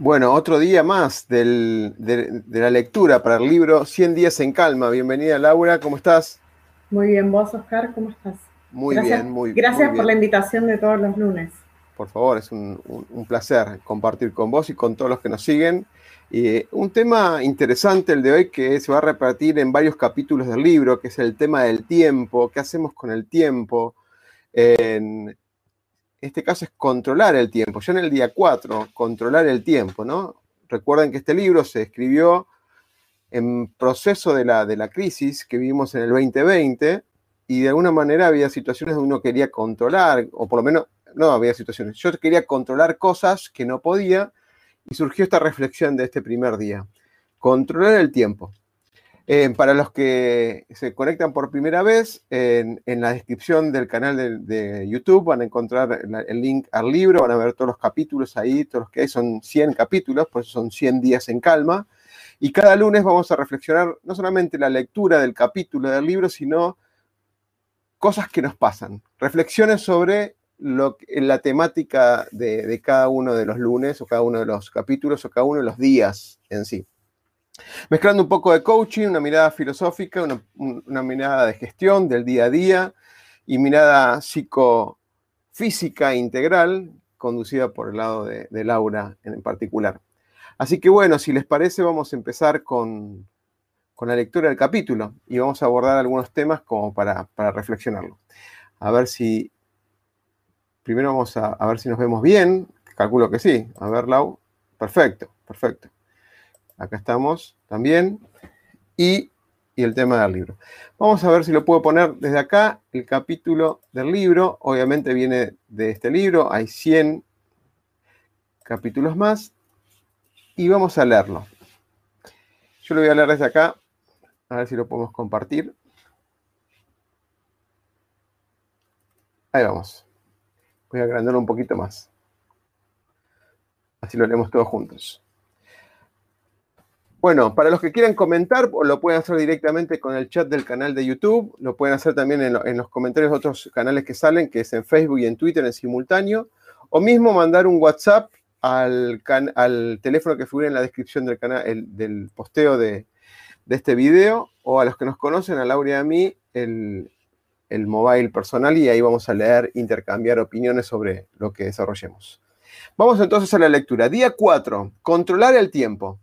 Bueno, otro día más de, la lectura para el libro 100 días en calma. Bienvenida Laura, ¿cómo estás? Muy bien, vos Oscar, ¿cómo estás? Muy bien, muy bien. Gracias por la invitación de todos los lunes. Por favor, es un, placer compartir con vos y con todos los que nos siguen. Y un tema interesante el de hoy que se va a repartir en varios capítulos del libro, que es el tema del tiempo, qué hacemos con el tiempo. En, este caso es controlar el tiempo. Ya en el día 4, controlar el tiempo, ¿no? Recuerden que este libro se escribió en proceso de la, de la crisis que vivimos en el 2020 y de alguna manera había situaciones donde uno quería controlar, o por lo menos, no había situaciones, yo quería controlar cosas que no podía y surgió esta reflexión de este primer día. Controlar el tiempo. Eh, para los que se conectan por primera vez, en, la descripción del canal de, YouTube van a encontrar el link al libro, van a ver todos los capítulos ahí, todos los que hay, son 100 capítulos, por eso son 100 días en calma. Y cada lunes vamos a reflexionar no solamente la lectura del capítulo del libro, sino cosas que nos pasan, reflexiones sobre la temática de cada uno de los lunes o cada uno de los capítulos o cada uno de los días en sí. Mezclando un poco de coaching, una mirada filosófica, una, mirada de gestión del día a día y mirada psicofísica integral, conducida por el lado de, Laura en particular. Así que bueno, si les parece, vamos a empezar con, la lectura del capítulo y vamos a abordar algunos temas como para, para reflexionarlo. A ver si. Primero vamos a, a ver si nos vemos bien. Calculo que sí. A ver, Lau. Perfecto, perfecto. Acá estamos también. Y, el tema del libro. Vamos a ver si lo puedo poner desde acá, el capítulo del libro. Obviamente viene de este libro, hay 100 capítulos más. Y vamos a leerlo. Yo lo voy a leer desde acá, a ver si lo podemos compartir. Ahí vamos. Voy a agrandarlo un poquito más. Así lo leemos todos juntos. Bueno, para los que quieran comentar, lo pueden hacer directamente con el chat del canal de YouTube, lo pueden hacer también en, los comentarios de otros canales que salen, que es en Facebook y en Twitter en simultáneo, o mismo mandar un WhatsApp al, teléfono que figura en la descripción del canal, del posteo de, este video, o a los que nos conocen, a Laura y a mí, el, el mobile personal, y ahí vamos a leer, intercambiar opiniones sobre lo que desarrollemos. Vamos entonces a la lectura. Día 4, controlar el tiempo.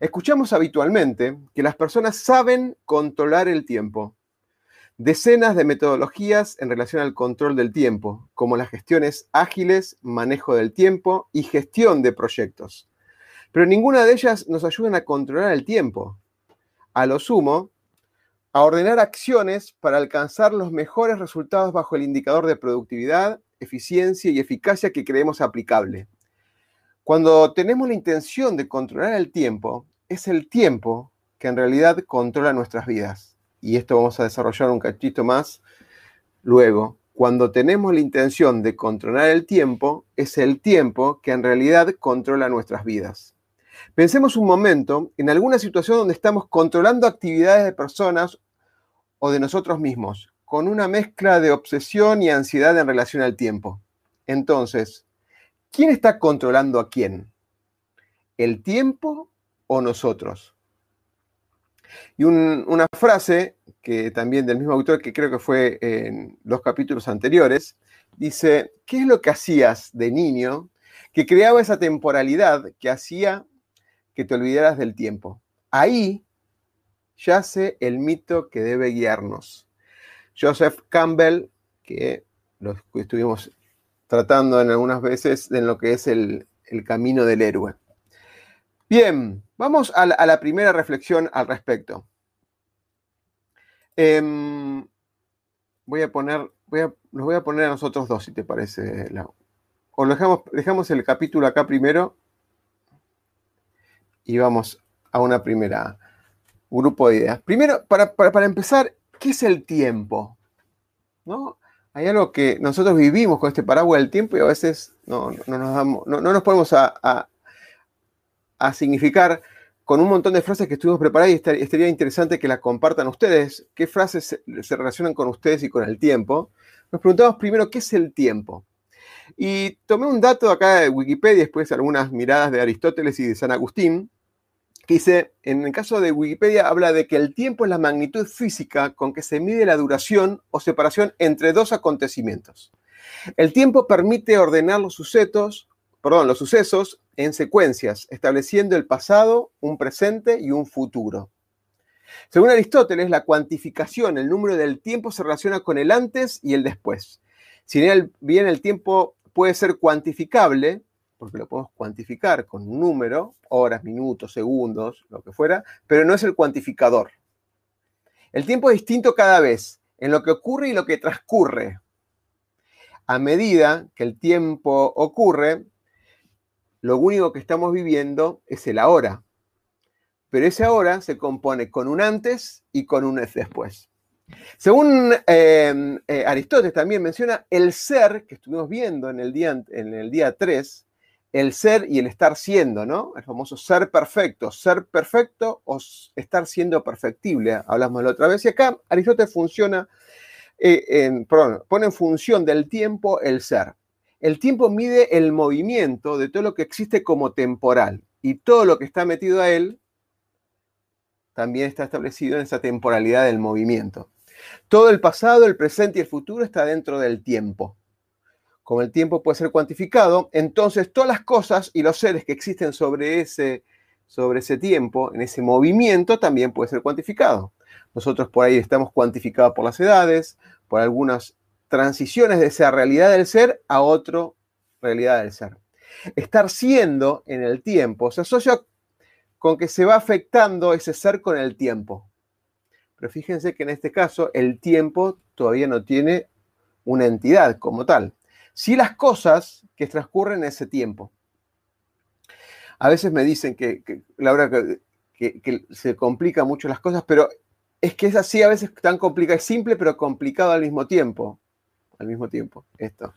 Escuchamos habitualmente que las personas saben controlar el tiempo. Decenas de metodologías en relación al control del tiempo, como las gestiones ágiles, manejo del tiempo y gestión de proyectos. Pero ninguna de ellas nos ayudan a controlar el tiempo. A lo sumo, a ordenar acciones para alcanzar los mejores resultados bajo el indicador de productividad, eficiencia y eficacia que creemos aplicable. Cuando tenemos la intención de controlar el tiempo, es el tiempo que en realidad controla nuestras vidas. Y esto vamos a desarrollar un cachito más luego. Cuando tenemos la intención de controlar el tiempo, es el tiempo que en realidad controla nuestras vidas. Pensemos un momento en alguna situación donde estamos controlando actividades de personas o de nosotros mismos, con una mezcla de obsesión y ansiedad en relación al tiempo. Entonces, ¿Quién está controlando a quién? ¿El tiempo o nosotros? Y una frase que también del mismo autor, que creo que fue en los capítulos anteriores, dice, ¿qué es lo que hacías de niño que creaba esa temporalidad que hacía que te olvidaras del tiempo. Ahí yace el mito que debe guiarnos. Joseph Campbell, que lo estuvimos tratando en algunas veces en lo que es el, camino del héroe. Bien, vamos a la, primera reflexión al respecto. Em, voy a poner, voy a, los voy a poner a nosotros dos, si te parece, O dejamos, dejamos el capítulo acá primero y vamos a una primera grupo de ideas. Primero, para, empezar, ¿qué es el tiempo? ¿No? Hay algo que nosotros vivimos con este paraguas del tiempo y a veces no, nos, damos, no, nos podemos a, a, significar con un montón de frases que estuvimos preparadas y estaría interesante que las compartan ustedes. ¿Qué frases se, se relacionan con ustedes y con el tiempo? Nos preguntamos primero, ¿qué es el tiempo? Y tomé un dato acá de Wikipedia, después algunas miradas de Aristóteles y de San Agustín, que dice, en el caso de Wikipedia, habla de que el tiempo es la magnitud física con que se mide la duración o separación entre dos acontecimientos. El tiempo permite ordenar los sucesos, perdón, los sucesos en secuencias, estableciendo el pasado, un presente y un futuro. Según Aristóteles, la cuantificación, el número del tiempo se relaciona con el antes y el después. Si bien el tiempo puede ser cuantificable, porque lo podemos cuantificar con un número, horas, minutos, segundos, lo que fuera, pero no es el cuantificador. El tiempo es distinto cada vez en lo que ocurre y lo que transcurre. A medida que el tiempo ocurre, lo único que estamos viviendo es el ahora. Pero ese ahora se compone con un antes y con un después. Según eh, eh, Aristóteles también menciona el ser que estuvimos viendo en el día, en el día 3, el ser y el estar siendo, ¿no? El famoso ser perfecto, ser perfecto o estar siendo perfectible, hablamos la otra vez. Y acá Aristóteles funciona, eh, perdón, pone en función del tiempo el ser. El tiempo mide el movimiento de todo lo que existe como temporal y todo lo que está metido a él también está establecido en esa temporalidad del movimiento. Todo el pasado, el presente y el futuro está dentro del tiempo como el tiempo puede ser cuantificado, entonces todas las cosas y los seres que existen sobre ese, sobre ese tiempo, en ese movimiento, también puede ser cuantificado. Nosotros por ahí estamos cuantificados por las edades, por algunas transiciones de esa realidad del ser a otra realidad del ser. Estar siendo en el tiempo se asocia con que se va afectando ese ser con el tiempo. Pero fíjense que en este caso el tiempo todavía no tiene una entidad como tal sí las cosas que transcurren en ese tiempo. A veces me dicen que, Laura, que, se complican mucho las cosas, pero es que es así a veces tan complicado, es simple pero complicado al mismo tiempo. Al mismo tiempo, esto.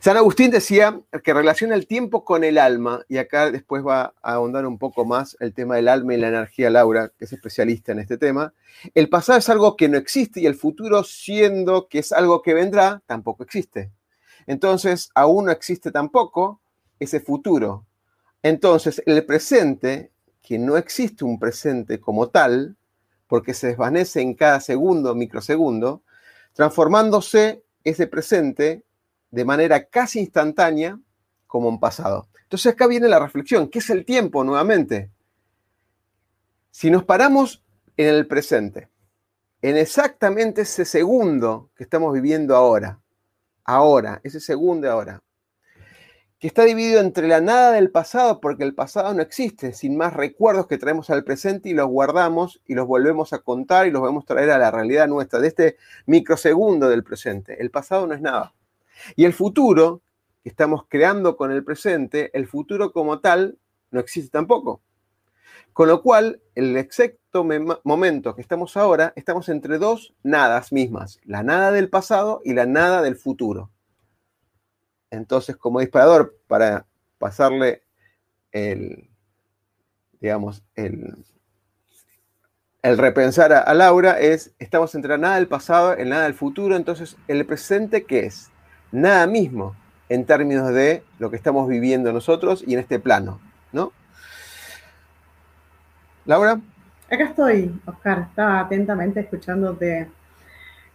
San Agustín decía que relaciona el tiempo con el alma, y acá después va a ahondar un poco más el tema del alma y la energía, Laura, que es especialista en este tema. El pasado es algo que no existe y el futuro, siendo que es algo que vendrá, tampoco existe. Entonces, aún no existe tampoco ese futuro. Entonces, el presente, que no existe un presente como tal, porque se desvanece en cada segundo, microsegundo, transformándose ese presente de manera casi instantánea como un pasado. Entonces acá viene la reflexión, ¿qué es el tiempo nuevamente? Si nos paramos en el presente, en exactamente ese segundo que estamos viviendo ahora, ahora, ese segundo ahora, que está dividido entre la nada del pasado, porque el pasado no existe, sin más recuerdos que traemos al presente y los guardamos y los volvemos a contar y los volvemos a traer a la realidad nuestra, de este microsegundo del presente. El pasado no es nada. Y el futuro, que estamos creando con el presente, el futuro como tal no existe tampoco. Con lo cual, el exacto momento que estamos ahora, estamos entre dos nadas mismas, la nada del pasado y la nada del futuro. Entonces, como disparador, para pasarle el, digamos, el, el repensar a, Laura es, estamos entre la nada del pasado, la nada del futuro, entonces, ¿el presente qué es? Nada mismo en términos de lo que estamos viviendo nosotros y en este plano, ¿no? Laura. Acá estoy, Oscar. Estaba atentamente escuchándote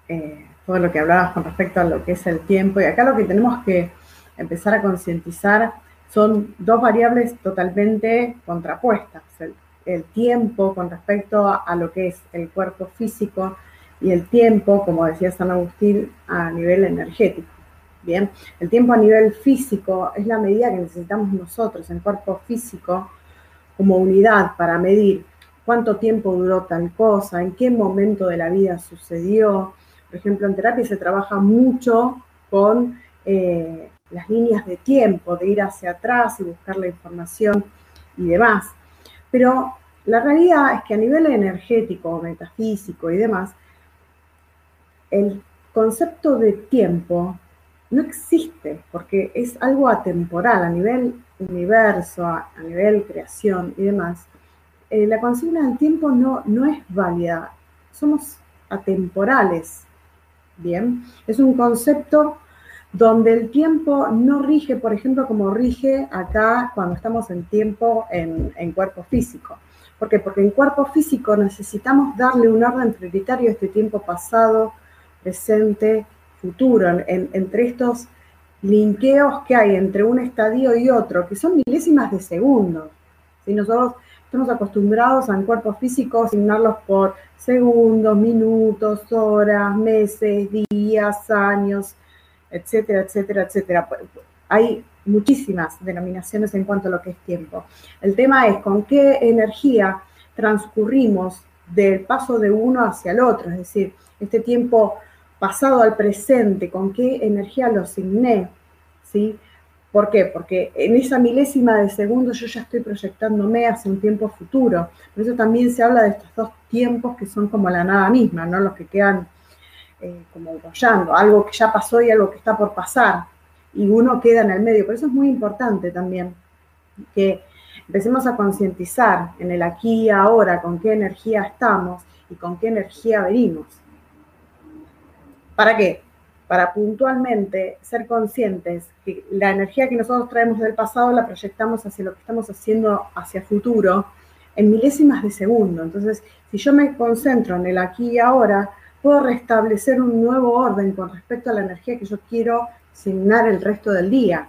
eh, todo lo que hablabas con respecto a lo que es el tiempo. Y acá lo que tenemos que empezar a concientizar son dos variables totalmente contrapuestas. El, tiempo con respecto a, lo que es el cuerpo físico y el tiempo, como decía San Agustín, a nivel energético. Bien, el tiempo a nivel físico es la medida que necesitamos nosotros en cuerpo físico como unidad para medir cuánto tiempo duró tal cosa, en qué momento de la vida sucedió. Por ejemplo, en terapia se trabaja mucho con eh, las líneas de tiempo, de ir hacia atrás y buscar la información y demás. Pero la realidad es que a nivel energético, metafísico y demás, el concepto de tiempo no existe porque es algo atemporal a nivel universo, a, nivel creación y demás. Eh, la consigna del tiempo no, no es válida, somos atemporales. Bien, es un concepto donde el tiempo no rige, por ejemplo, como rige acá cuando estamos en tiempo en, cuerpo físico. ¿Por qué? Porque en cuerpo físico necesitamos darle un orden prioritario a este tiempo pasado, presente, futuro, entre estos linkeos que hay entre un estadio y otro, que son milésimas de segundos. Si nosotros estamos acostumbrados en cuerpo físico asignarlos por segundos, minutos, horas, meses, días, años, etcétera, etcétera, etcétera. Hay muchísimas denominaciones en cuanto a lo que es tiempo. El tema es con qué energía transcurrimos del paso de uno hacia el otro, es decir, este tiempo pasado al presente, con qué energía lo asigné, ¿sí? ¿Por qué? Porque en esa milésima de segundo yo ya estoy proyectándome hacia un tiempo futuro. Por eso también se habla de estos dos tiempos que son como la nada misma, ¿no? Los que quedan eh, como bollando, algo que ya pasó y algo que está por pasar, y uno queda en el medio. Por eso es muy importante también que empecemos a concientizar en el aquí y ahora con qué energía estamos y con qué energía venimos. ¿Para qué? Para puntualmente ser conscientes que la energía que nosotros traemos del pasado la proyectamos hacia lo que estamos haciendo hacia futuro en milésimas de segundo. Entonces, si yo me concentro en el aquí y ahora, puedo restablecer un nuevo orden con respecto a la energía que yo quiero asignar el resto del día.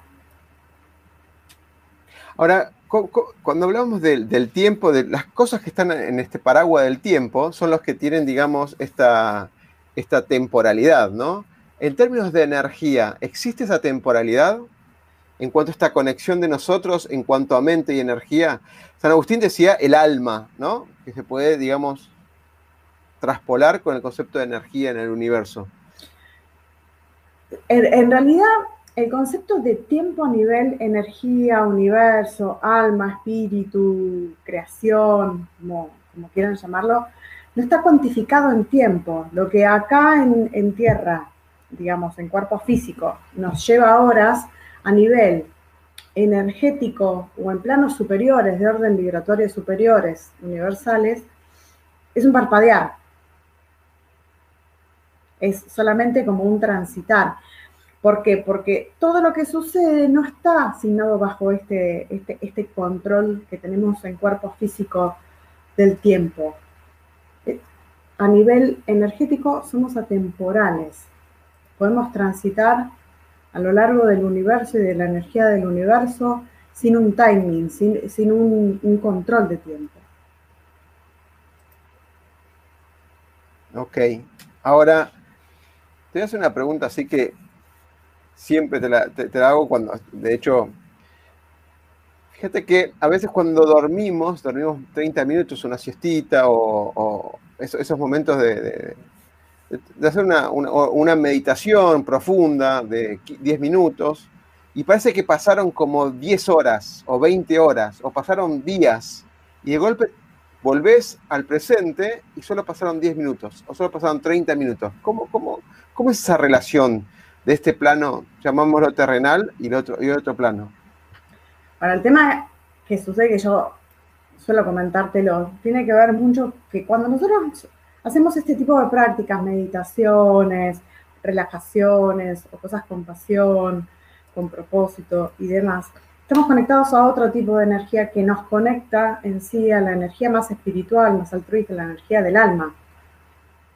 Ahora, cuando hablamos del, tiempo, de las cosas que están en este paraguas del tiempo, son los que tienen, digamos, esta, esta temporalidad, ¿no? En términos de energía, ¿existe esa temporalidad? En cuanto a esta conexión de nosotros, en cuanto a mente y energía, San Agustín decía el alma, ¿no? Que se puede, digamos, traspolar con el concepto de energía en el universo? En, realidad, el concepto de tiempo a nivel energía, universo, alma, espíritu, creación, como, quieran llamarlo, no está cuantificado en tiempo. Lo que acá en, tierra, digamos, en cuerpo físico, nos lleva horas a nivel energético o en planos superiores, de orden vibratorio superiores, universales, es un parpadear es solamente como un transitar. ¿Por qué? Porque todo lo que sucede no está asignado bajo este, este, este control que tenemos en cuerpo físico del tiempo. A nivel energético somos atemporales. Podemos transitar a lo largo del universo y de la energía del universo sin un timing, sin, un, un control de tiempo. Ok. Ahora, te voy a hacer una pregunta así que siempre te la, hago cuando, de hecho, fíjate que a veces cuando dormimos, dormimos 30 minutos, una siestita o, esos, momentos de, hacer una, meditación profunda de 10 minutos y parece que pasaron como 10 horas o 20 horas o pasaron días y de golpe volvés al presente y solo pasaron 10 minutos o solo pasaron 30 minutos. ¿Cómo, cómo, cómo es esa relación de este plano, llamámoslo terrenal, y el otro, y otro plano? Para el tema que sucede que yo suelo comentártelo, tiene que ver mucho que cuando nosotros hacemos este tipo de prácticas, meditaciones, relajaciones o cosas con pasión, con propósito y demás, estamos conectados a otro tipo de energía que nos conecta en sí a la energía más espiritual, más altruista, la energía del alma.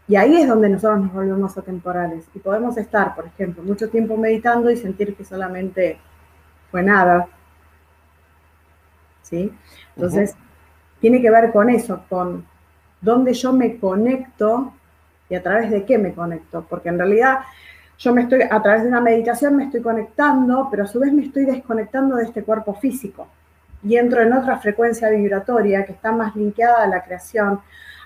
Y ahí es donde nosotros nos volvemos atemporales y podemos estar, por ejemplo, mucho tiempo meditando y sentir que solamente fue nada, ¿sí? Entonces, tiene que ver con eso, con dónde yo me conecto y a través de qué me conecto, porque en realidad yo me estoy, a través de una meditación me estoy conectando, pero a su vez me estoy desconectando de este cuerpo físico y entro en otra frecuencia vibratoria que está más linkeada a la creación,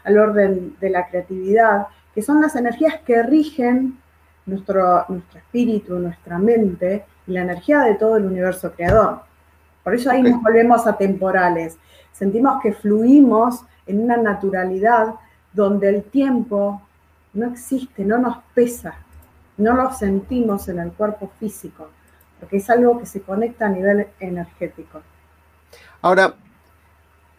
al orden de la creatividad, que son las energías que rigen nuestro, nuestro espíritu, nuestra mente y la energía de todo el universo creador. Por eso ahí nos volvemos atemporales. Sentimos que fluimos en una naturalidad donde el tiempo no existe, no nos pesa, no lo sentimos en el cuerpo físico, porque es algo que se conecta a nivel energético. Ahora,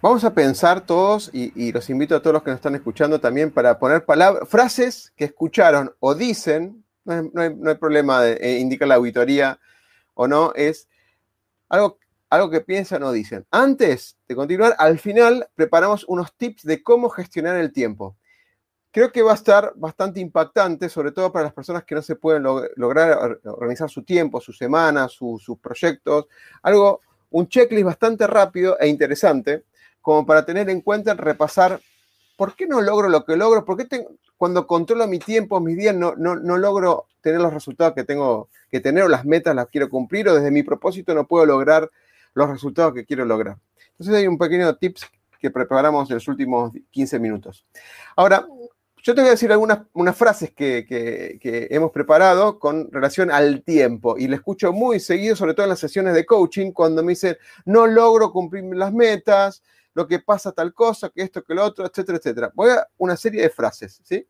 vamos a pensar todos, y, los invito a todos los que nos están escuchando también para poner palabras, frases que escucharon o dicen, no hay, problema de eh, indicar la auditoría o no, es algo, algo que piensan o dicen. Antes de continuar, al final preparamos unos tips de cómo gestionar el tiempo. Creo que va a estar bastante impactante, sobre todo para las personas que no se pueden lograr organizar su tiempo, su semana, sus proyectos. Algo, un checklist bastante rápido e interesante, como para tener en cuenta, repasar por qué no logro lo que logro, por qué cuando controlo mi tiempo, mis días, no, no, no logro tener los resultados que tengo que tener o las metas las quiero cumplir o desde mi propósito no puedo lograr los resultados que quiero lograr. Entonces hay un pequeño tips que preparamos en los últimos 15 minutos. Ahora, yo te voy a decir algunas unas frases que, hemos preparado con relación al tiempo y le escucho muy seguido, sobre todo en las sesiones de coaching, cuando me dicen, no logro cumplir las metas, lo que pasa tal cosa, que esto, que lo otro, etcétera, etcétera. Voy a una serie de frases, ¿sí?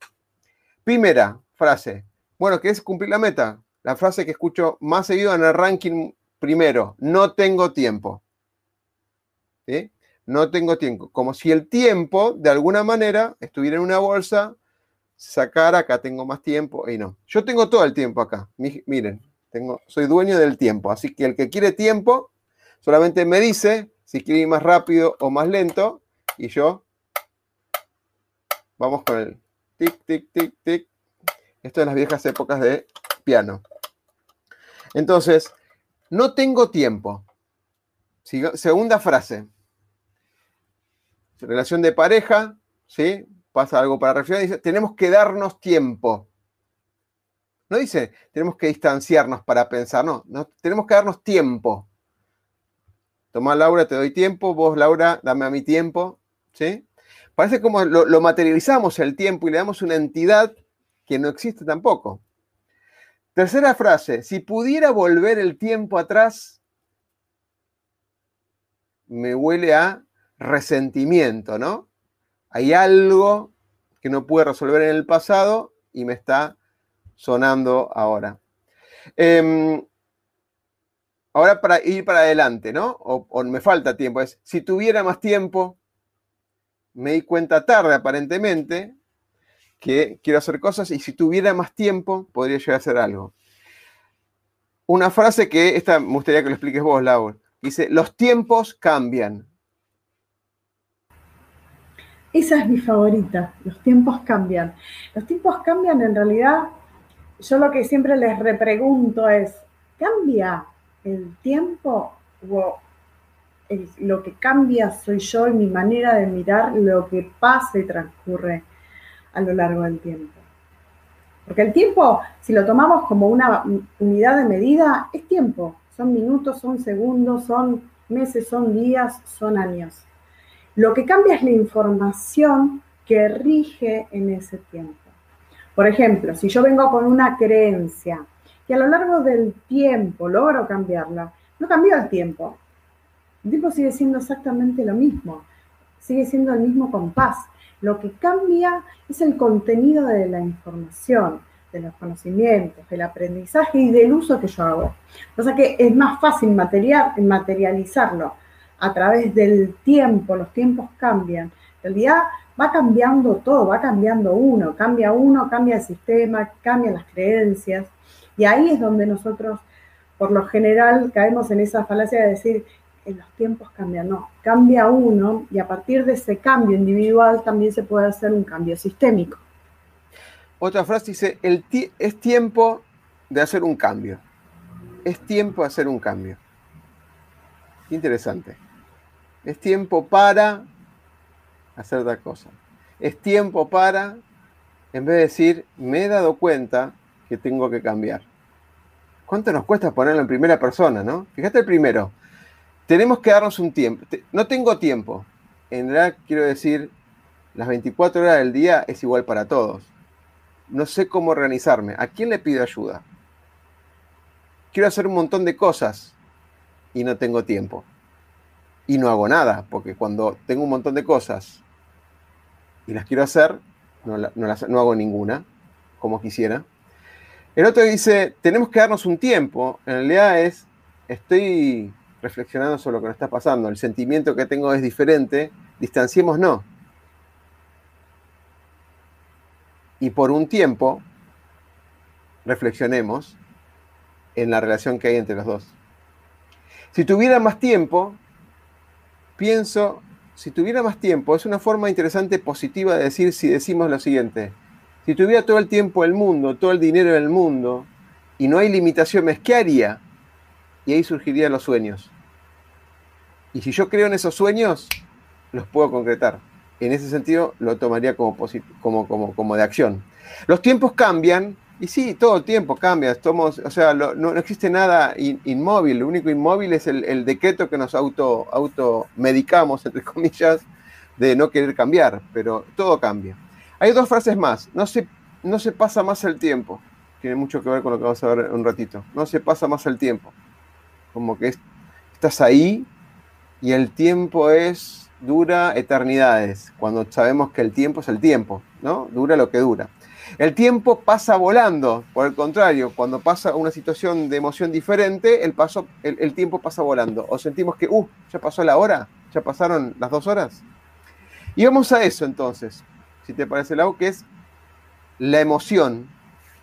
Primera frase, bueno, ¿qué es cumplir la meta? La frase que escucho más seguido en el ranking primero, no tengo tiempo. No tengo tiempo. Como si el tiempo, de alguna manera, estuviera en una bolsa sacar acá tengo más tiempo y no. Yo tengo todo el tiempo acá. Miren, tengo, soy dueño del tiempo. Así que el que quiere tiempo solamente me dice si quiere ir más rápido o más lento y yo vamos con el tic, tic, tic, tic. Esto es las viejas épocas de piano. Entonces, no tengo tiempo. Segunda frase. Relación de pareja, ¿sí? pasa algo para reflexionar, dice, tenemos que darnos tiempo. No dice, tenemos que distanciarnos para pensar, no, tenemos que darnos tiempo. Toma, Laura, te doy tiempo, vos, Laura, dame a mi tiempo, ¿sí? Parece como lo materializamos el tiempo y le damos una entidad que no existe tampoco. Tercera frase, si pudiera volver el tiempo atrás, me huele a resentimiento, ¿no? hay algo que no pude resolver en el pasado y me está sonando ahora. Em, ahora para ir para adelante, ¿no? O, me falta tiempo. Es, si tuviera más tiempo, me di cuenta tarde aparentemente que quiero hacer cosas y si tuviera más tiempo, podría llegar a hacer algo. Una frase que, esta me gustaría que lo expliques vos, Laura. Dice, los tiempos cambian. Esa es mi favorita, los tiempos cambian. Los tiempos cambian en realidad, yo lo que siempre les repregunto es, ¿cambia el tiempo o lo que cambia soy yo y mi manera de mirar lo que pasa y transcurre a lo largo del tiempo? Porque el tiempo, si lo tomamos como una unidad de medida, es tiempo. Son minutos, son segundos, son meses, son días, son años. Lo que cambia es la información que rige en ese tiempo. Por ejemplo, si yo vengo con una creencia que a lo largo del tiempo logro cambiarla, no cambió el tiempo. El tiempo sigue siendo exactamente lo mismo, sigue siendo el mismo compás. Lo que cambia es el contenido de la información, de los conocimientos, del aprendizaje y del uso que yo hago. O sea que es más fácil material, materializarlo a través del tiempo, los tiempos cambian. En realidad va cambiando todo, va cambiando uno, cambia uno, cambia el sistema, cambian las creencias. Y ahí es donde nosotros, por lo general, caemos en esa falacia de decir, en los tiempos cambian. No, cambia uno y a partir de ese cambio individual también se puede hacer un cambio sistémico. Otra frase dice, es tiempo de hacer un cambio. Es tiempo de hacer un cambio. Interesante. Es tiempo para hacer otra cosa. Es tiempo para, en vez de decir, me he dado cuenta que tengo que cambiar. ¿Cuánto nos cuesta ponerlo en primera persona, no? Fíjate el primero. Tenemos que darnos un tiempo. No tengo tiempo. En realidad quiero decir, las 24 horas del día es igual para todos. No sé cómo organizarme. ¿A quién le pido ayuda? Quiero hacer un montón de cosas y no tengo tiempo. Y no hago nada, porque cuando tengo un montón de cosas y las quiero hacer, no, no hago ninguna, como quisiera. El otro dice, tenemos que darnos un tiempo. En realidad es, estoy reflexionando sobre lo que nos está pasando. El sentimiento que tengo es diferente. Distanciemos no. y por un tiempo reflexionemos en la relación que hay entre los dos. Si tuviera más tiempo, pienso, si tuviera más tiempo, es una forma interesante, positiva de decir si decimos lo siguiente. Si tuviera todo el tiempo del mundo, todo el dinero del mundo, y no hay limitaciones, ¿qué haría? Y ahí surgirían los sueños. Y si yo creo en esos sueños, los puedo concretar en ese sentido lo tomaría como, como, como, como de acción. Los tiempos cambian, y sí, todo el tiempo cambia. Estamos, o sea, no, existe nada inmóvil. Lo único inmóvil es el, decreto que nos auto, auto medicamos, entre comillas, de no querer cambiar, pero todo cambia. Hay dos frases más. No se, no se pasa más el tiempo. Tiene mucho que ver con lo que vamos a ver un ratito. No se pasa más el tiempo. Como que estás ahí y el tiempo es dura eternidades, cuando sabemos que el tiempo es el tiempo, ¿no? Dura lo que dura. El tiempo pasa volando, por el contrario, cuando pasa una situación de emoción diferente, el, paso, el, tiempo pasa volando. O sentimos que, uh, ya pasó la hora, ya pasaron las dos horas. Y vamos a eso entonces, si te parece, Lau, que es la emoción.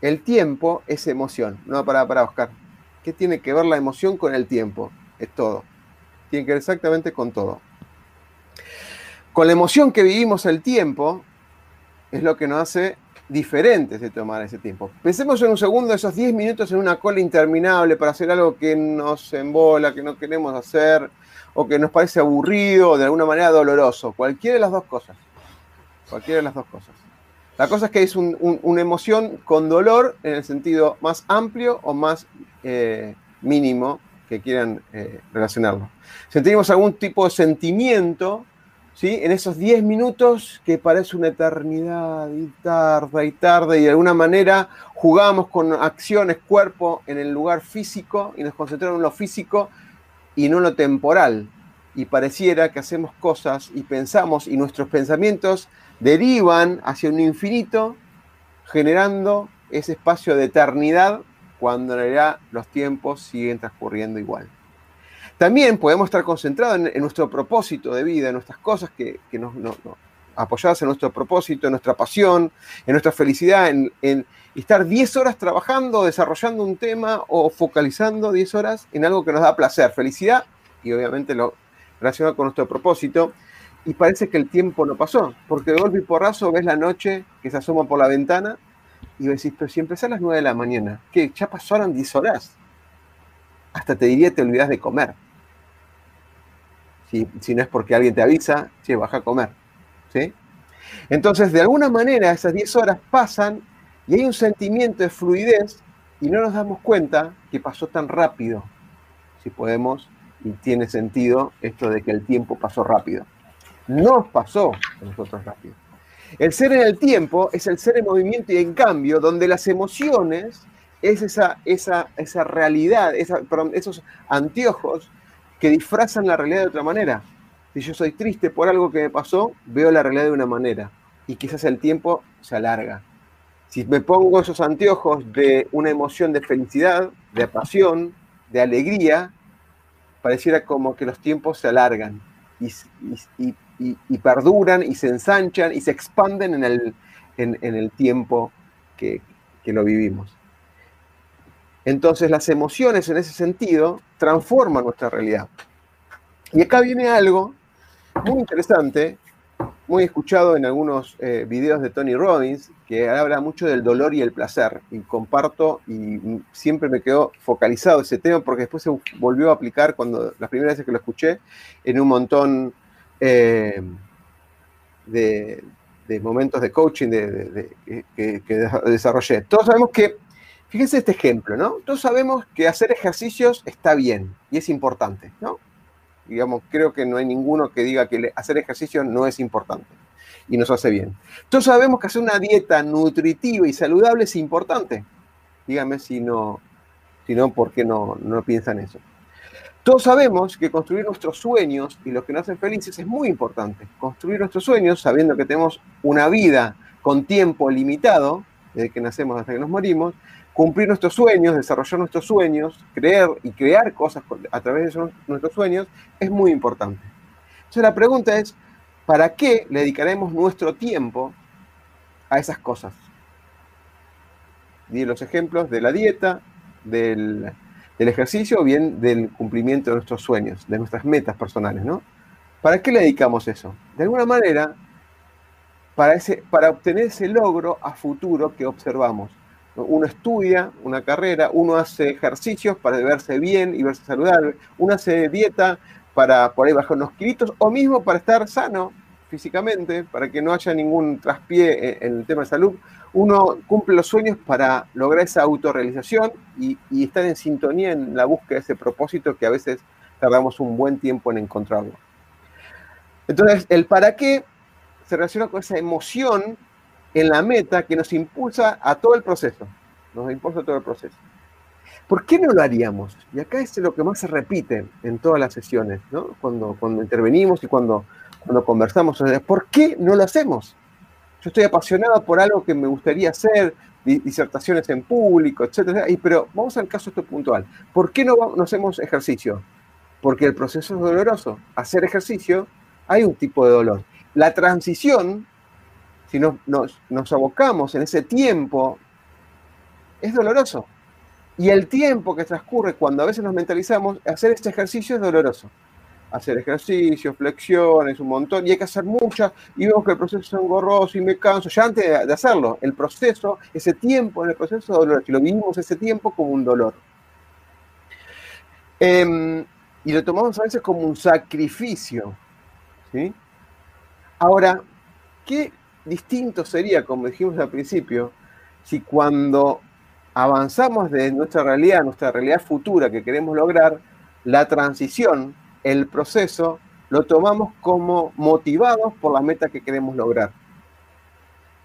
El tiempo es emoción. No, para, para, Oscar. ¿Qué tiene que ver la emoción con el tiempo? Es todo. Tiene que ver exactamente con todo. Con la emoción que vivimos el tiempo, es lo que nos hace diferentes de tomar ese tiempo. Pensemos en un segundo esos 10 minutos en una cola interminable para hacer algo que nos embola, que no queremos hacer, o que nos parece aburrido, o de alguna manera doloroso. Cualquiera de las dos cosas. Cualquiera de las dos cosas. La cosa es que es una emoción con dolor en el sentido más amplio o más eh, mínimo que quieran eh, relacionarlo. Sentimos algún tipo de sentimiento en esos 10 minutos que parece una eternidad y tarda y tarda y de alguna manera jugamos con acciones, cuerpo en el lugar físico y nos concentramos en lo físico y no en lo temporal. Y pareciera que hacemos cosas y pensamos y nuestros pensamientos derivan hacia un infinito generando ese espacio de eternidad cuando en realidad los tiempos siguen transcurriendo igual. También podemos estar concentrados en, nuestro propósito de vida, en nuestras cosas que, nos, apoyadas en nuestro propósito, en nuestra pasión, en nuestra felicidad, en, estar 10 horas trabajando, desarrollando un tema o focalizando 10 horas en algo que nos da placer, felicidad y obviamente lo relacionado con nuestro propósito. Y parece que el tiempo no pasó, porque de golpe y porrazo ves la noche que se asoma por la ventana y decís, pero si empezás a las 9 de la mañana, que ya pasaron 10 horas. Hasta te diría, te olvidas de comer si, no es porque alguien te avisa, che, baja a comer. ¿sí? Entonces, de alguna manera, esas 10 horas pasan y hay un sentimiento de fluidez y no nos damos cuenta que pasó tan rápido. Si podemos, y tiene sentido esto de que el tiempo pasó rápido. No pasó a nosotros rápido. El ser en el tiempo es el ser en movimiento y en cambio, donde las emociones es esa, esa, esa realidad, esos anteojos que disfrazan la realidad de otra manera. Si yo soy triste por algo que me pasó, veo la realidad de una manera y quizás el tiempo se alarga. Si me pongo esos anteojos de una emoción de felicidad, de pasión, de alegría, pareciera como que los tiempos se alargan y, perduran y se ensanchan y se expanden en el, en, el tiempo que, que lo vivimos. Entonces las emociones en ese sentido transforman nuestra realidad. Y acá viene algo muy interesante muy escuchado en algunos eh, videos de Tony Robbins, que habla mucho del dolor y el placer, y comparto, y siempre me quedó focalizado ese tema, porque después se volvió a aplicar cuando las primeras veces que lo escuché, en un montón eh, de, momentos de coaching que, desarrollé. Todos sabemos que, fíjense este ejemplo, ¿no? Todos sabemos que hacer ejercicios está bien y es importante, ¿no? Digamos, creo que no hay ninguno que diga que hacer ejercicio no es importante y nos hace bien. Todos sabemos que hacer una dieta nutritiva y saludable es importante. Dígame si no, si no ¿por qué no, no piensan eso? Todos sabemos que construir nuestros sueños y lo que nos hacen felices es muy importante. Construir nuestros sueños sabiendo que tenemos una vida con tiempo limitado, desde que nacemos hasta que nos morimos, cumplir nuestros sueños, desarrollar nuestros sueños, creer y crear cosas a través de nuestros sueños es muy importante. Entonces la pregunta es, ¿para qué le dedicaremos nuestro tiempo a esas cosas? Di los ejemplos de la dieta, del, ejercicio o bien del cumplimiento de nuestros sueños, de nuestras metas personales, ¿no? ¿Para qué le dedicamos eso? De alguna manera, para, ese, para obtener ese logro a futuro que observamos uno estudia una carrera, uno hace ejercicios para verse bien y verse saludable, uno hace dieta para por ahí bajar unos kilitos o mismo para estar sano físicamente, para que no haya ningún traspié en el tema de salud. Uno cumple los sueños para lograr esa autorrealización y, y estar en sintonía en la búsqueda de ese propósito que a veces tardamos un buen tiempo en encontrarlo. Entonces, el para qué se relaciona con esa emoción en la meta que nos impulsa a todo el proceso. Nos impulsa a todo el proceso. ¿Por qué no lo haríamos? Y acá es lo que más se repite en todas las sesiones, ¿no? cuando, cuando intervenimos y cuando, cuando conversamos. ¿Por qué no lo hacemos? Yo estoy apasionado por algo que me gustaría hacer, disertaciones en público, etc. Pero vamos al caso esto puntual. ¿Por qué no, no hacemos ejercicio? Porque el proceso es doloroso. Hacer ejercicio hay un tipo de dolor. La transición si nos, nos, abocamos en ese tiempo, es doloroso. Y el tiempo que transcurre cuando a veces nos mentalizamos, hacer este ejercicio es doloroso. Hacer ejercicios, flexiones, un montón, y hay que hacer muchas, y vemos que el proceso es engorroso y me canso, ya antes de, hacerlo, el proceso, ese tiempo en el proceso es doloroso, y lo vivimos ese tiempo como un dolor. Em, y lo tomamos a veces como un sacrificio. ¿sí? Ahora, ¿qué, distinto sería, como dijimos al principio, si cuando avanzamos de nuestra realidad, nuestra realidad futura que queremos lograr, la transición, el proceso, lo tomamos como motivados por la meta que queremos lograr.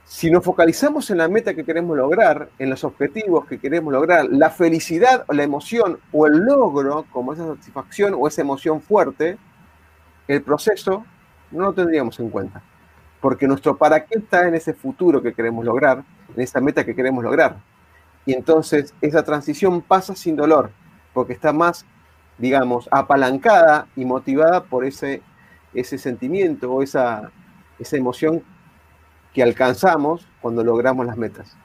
Si nos focalizamos en la meta que queremos lograr, en los objetivos que queremos lograr, la felicidad o la emoción o el logro, como esa satisfacción o esa emoción fuerte, el proceso no lo tendríamos en cuenta porque nuestro para qué está en ese futuro que queremos lograr, en esa meta que queremos lograr. Y entonces esa transición pasa sin dolor, porque está más, digamos, apalancada y motivada por ese, ese sentimiento o esa, esa emoción que alcanzamos cuando logramos las metas.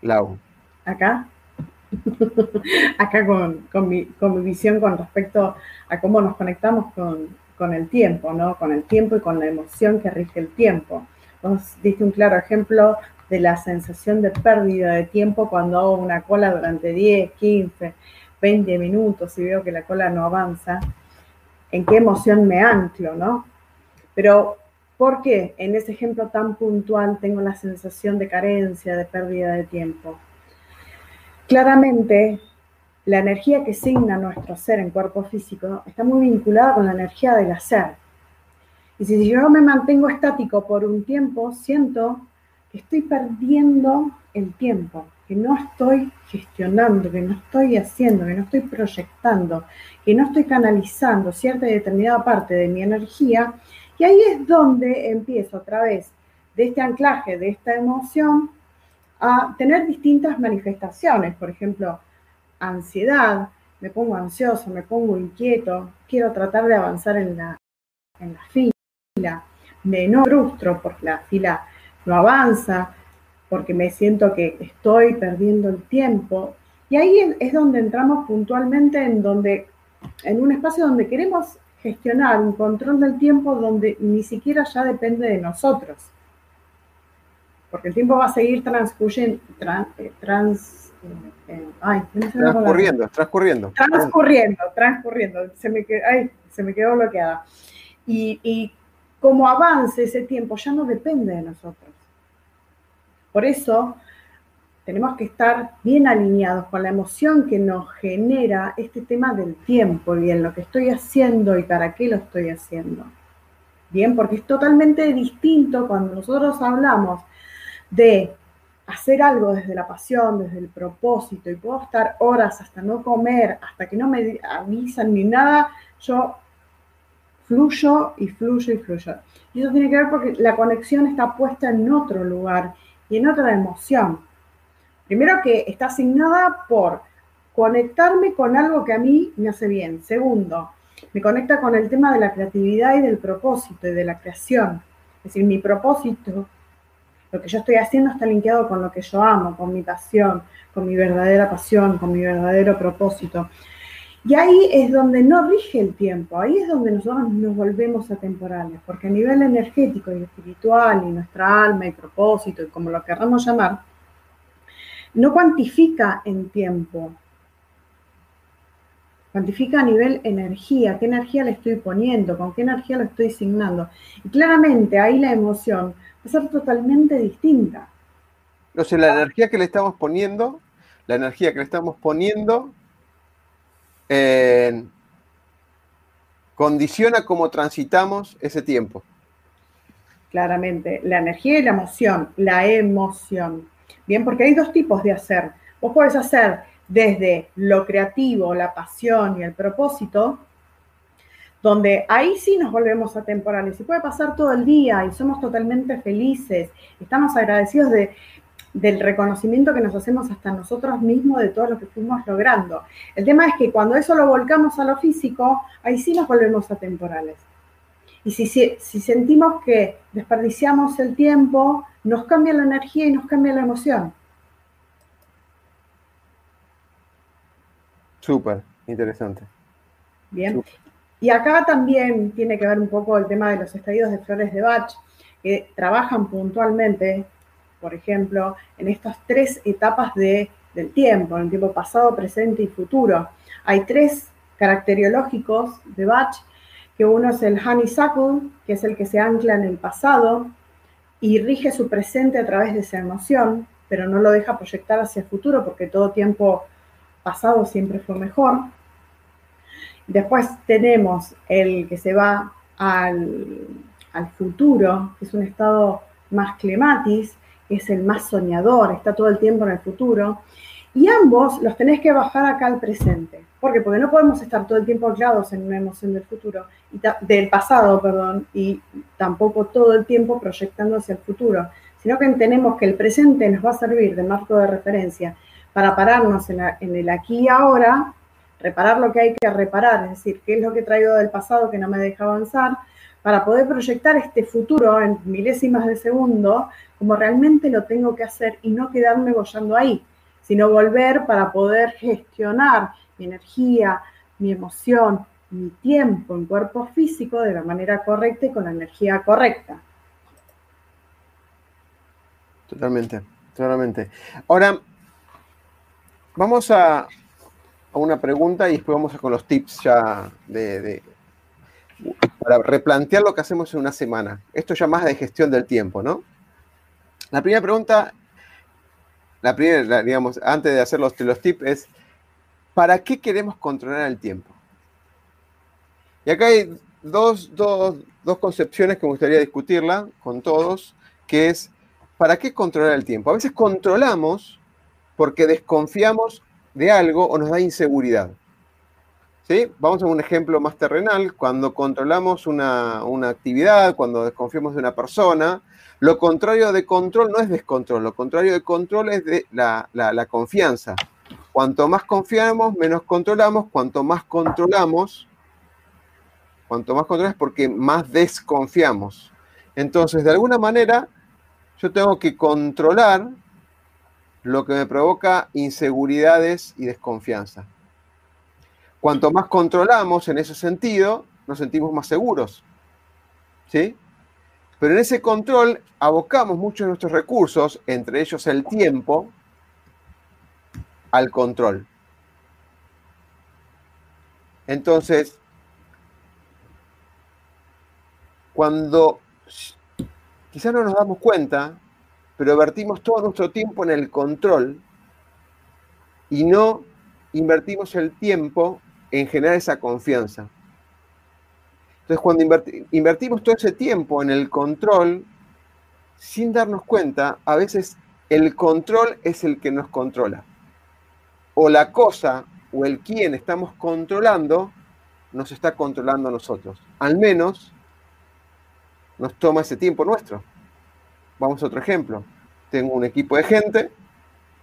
Lau. Acá. acá con, mi, visión con respecto a cómo nos conectamos con, el tiempo, ¿no? Con el tiempo y con la emoción que rige el tiempo. Vos diste un claro ejemplo de la sensación de pérdida de tiempo cuando hago una cola durante 10, 15, 20 minutos y veo que la cola no avanza. ¿En qué emoción me anclo, no? Pero, ¿por qué en ese ejemplo tan puntual tengo la sensación de carencia, de pérdida de tiempo? Claramente, la energía que signa nuestro ser en cuerpo físico está muy vinculada con la energía del hacer. Y si yo me mantengo estático por un tiempo, siento que estoy perdiendo el tiempo, que no estoy gestionando, que no estoy haciendo, que no estoy proyectando, que no estoy canalizando cierta y determinada parte de mi energía. Y ahí es donde empiezo a través de este anclaje, de esta emoción, a tener distintas manifestaciones, por ejemplo, ansiedad, me pongo ansioso, me pongo inquieto, quiero tratar de avanzar en la, en la fila, me no frustro porque la fila no avanza, porque me siento que estoy perdiendo el tiempo. Y ahí es donde entramos puntualmente en donde en un espacio donde queremos gestionar un control del tiempo donde ni siquiera ya depende de nosotros. Porque el tiempo va a seguir transcurriendo, eh, trans, eh, eh, transcurriendo, transcurriendo. Transcurriendo, transcurriendo. Se me, quedó, ay, se me quedó bloqueada. Y, y como avance ese tiempo ya no depende de nosotros. Por eso tenemos que estar bien alineados con la emoción que nos genera este tema del tiempo, bien, lo que estoy haciendo y para qué lo estoy haciendo. Bien, porque es totalmente distinto cuando nosotros hablamos de hacer algo desde la pasión, desde el propósito, y puedo estar horas hasta no comer, hasta que no me avisan ni nada, yo fluyo y fluyo y fluyo. Y eso tiene que ver porque la conexión está puesta en otro lugar y en otra emoción. Primero que está asignada por conectarme con algo que a mí me hace bien. Segundo, me conecta con el tema de la creatividad y del propósito y de la creación. Es decir, mi propósito, lo que yo estoy haciendo está linkeado con lo que yo amo, con mi pasión, con mi verdadera pasión, con mi verdadero propósito. Y ahí es donde no rige el tiempo, ahí es donde nosotros nos volvemos atemporales, porque a nivel energético y espiritual y nuestra alma y propósito y como lo queramos llamar, no cuantifica en tiempo, cuantifica a nivel energía, qué energía le estoy poniendo, con qué energía lo estoy asignando. Y claramente ahí la emoción a ser totalmente distinta. O sea, la energía que le estamos poniendo, la energía que le estamos poniendo eh, condiciona cómo transitamos ese tiempo. Claramente, la energía y la emoción, la emoción. Bien, porque hay dos tipos de hacer. Vos podés hacer desde lo creativo, la pasión y el propósito, donde ahí sí nos volvemos atemporales y puede pasar todo el día y somos totalmente felices, estamos agradecidos de, del reconocimiento que nos hacemos hasta nosotros mismos de todo lo que fuimos logrando. El tema es que cuando eso lo volcamos a lo físico, ahí sí nos volvemos atemporales. Y si, si, sentimos que desperdiciamos el tiempo, nos cambia la energía y nos cambia la emoción. Súper, interesante. Bien. Y acá también tiene que ver un poco el tema de los estadios de flores de Bach, que trabajan puntualmente, por ejemplo, en estas tres etapas de, del tiempo, en el tiempo pasado, presente y futuro. Hay tres caracteriológicos de Bach que uno es el honeysuckle, que es el que se ancla en el pasado y rige su presente a través de esa emoción, pero no lo deja proyectar hacia el futuro porque todo tiempo pasado siempre fue mejor. Después tenemos el que se va al, futuro, que es un estado más clematis, es el más soñador, está todo el tiempo en el futuro. Y ambos los tenés que bajar acá al presente. ¿Por qué? Porque no podemos estar todo el tiempo anclados en una emoción del futuro, del pasado, perdón, y tampoco todo el tiempo proyectando hacia el futuro, sino que entendemos que el presente nos va a servir de marco de referencia para pararnos en, en el aquí y ahora, reparar lo que hay que reparar, es decir, qué es lo que traigo del pasado que no me deja avanzar, para poder proyectar este futuro en milésimas de segundo como realmente lo tengo que hacer y no quedarme bollando ahí sino volver para poder gestionar mi energía, mi emoción, mi tiempo en cuerpo físico de la manera correcta y con la energía correcta. Totalmente, totalmente. Ahora, vamos a, una pregunta y después vamos a con los tips ya de, para replantear lo que hacemos en una semana. Esto ya más de gestión del tiempo, ¿no? La primera pregunta la primera, digamos, antes de hacer los, los tips, es ¿para qué queremos controlar el tiempo? Y acá hay dos, concepciones que me gustaría discutirla con todos, que es ¿para qué controlar el tiempo? A veces controlamos porque desconfiamos de algo o nos da inseguridad. ¿Sí? Vamos a un ejemplo más terrenal. Cuando controlamos una, una actividad, cuando desconfiamos de una persona, lo contrario de control no es descontrol, lo contrario de control es de la, confianza. Cuanto más confiamos, menos controlamos, cuanto más controlamos, cuanto más controlamos porque más desconfiamos. Entonces, de alguna manera, yo tengo que controlar lo que me provoca inseguridades y desconfianza. Cuanto más controlamos en ese sentido, nos sentimos más seguros. ¿Sí? Pero en ese control abocamos muchos de nuestros recursos, entre ellos el tiempo, al control. Entonces, cuando quizás no nos damos cuenta, pero vertimos todo nuestro tiempo en el control y no invertimos el tiempo en generar esa confianza. Entonces, cuando invertimos todo ese tiempo en el control, sin darnos cuenta, a veces el control es el que nos controla. O la cosa o el quien estamos controlando nos está controlando a nosotros. Al menos nos toma ese tiempo nuestro. Vamos a otro ejemplo. Tengo un equipo de gente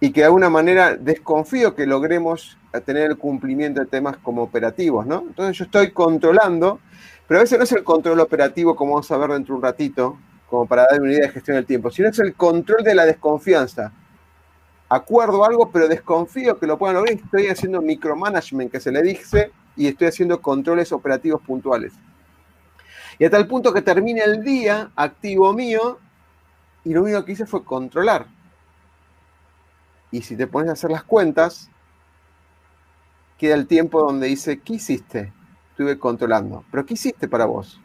y que de alguna manera desconfío que logremos tener el cumplimiento de temas como operativos, ¿no? Entonces yo estoy controlando, pero a veces no es el control operativo como vamos a ver dentro de un ratito, como para dar una idea de gestión del tiempo, sino es el control de la desconfianza. Acuerdo algo, pero desconfío que lo puedan lograr. Estoy haciendo micromanagement, que se le dice, y estoy haciendo controles operativos puntuales. Y a tal punto que termina el día activo mío y lo único que hice fue controlar. Y si te pones a hacer las cuentas, queda el tiempo donde dice, ¿qué hiciste? Estuve controlando. Pero ¿qué hiciste para vos?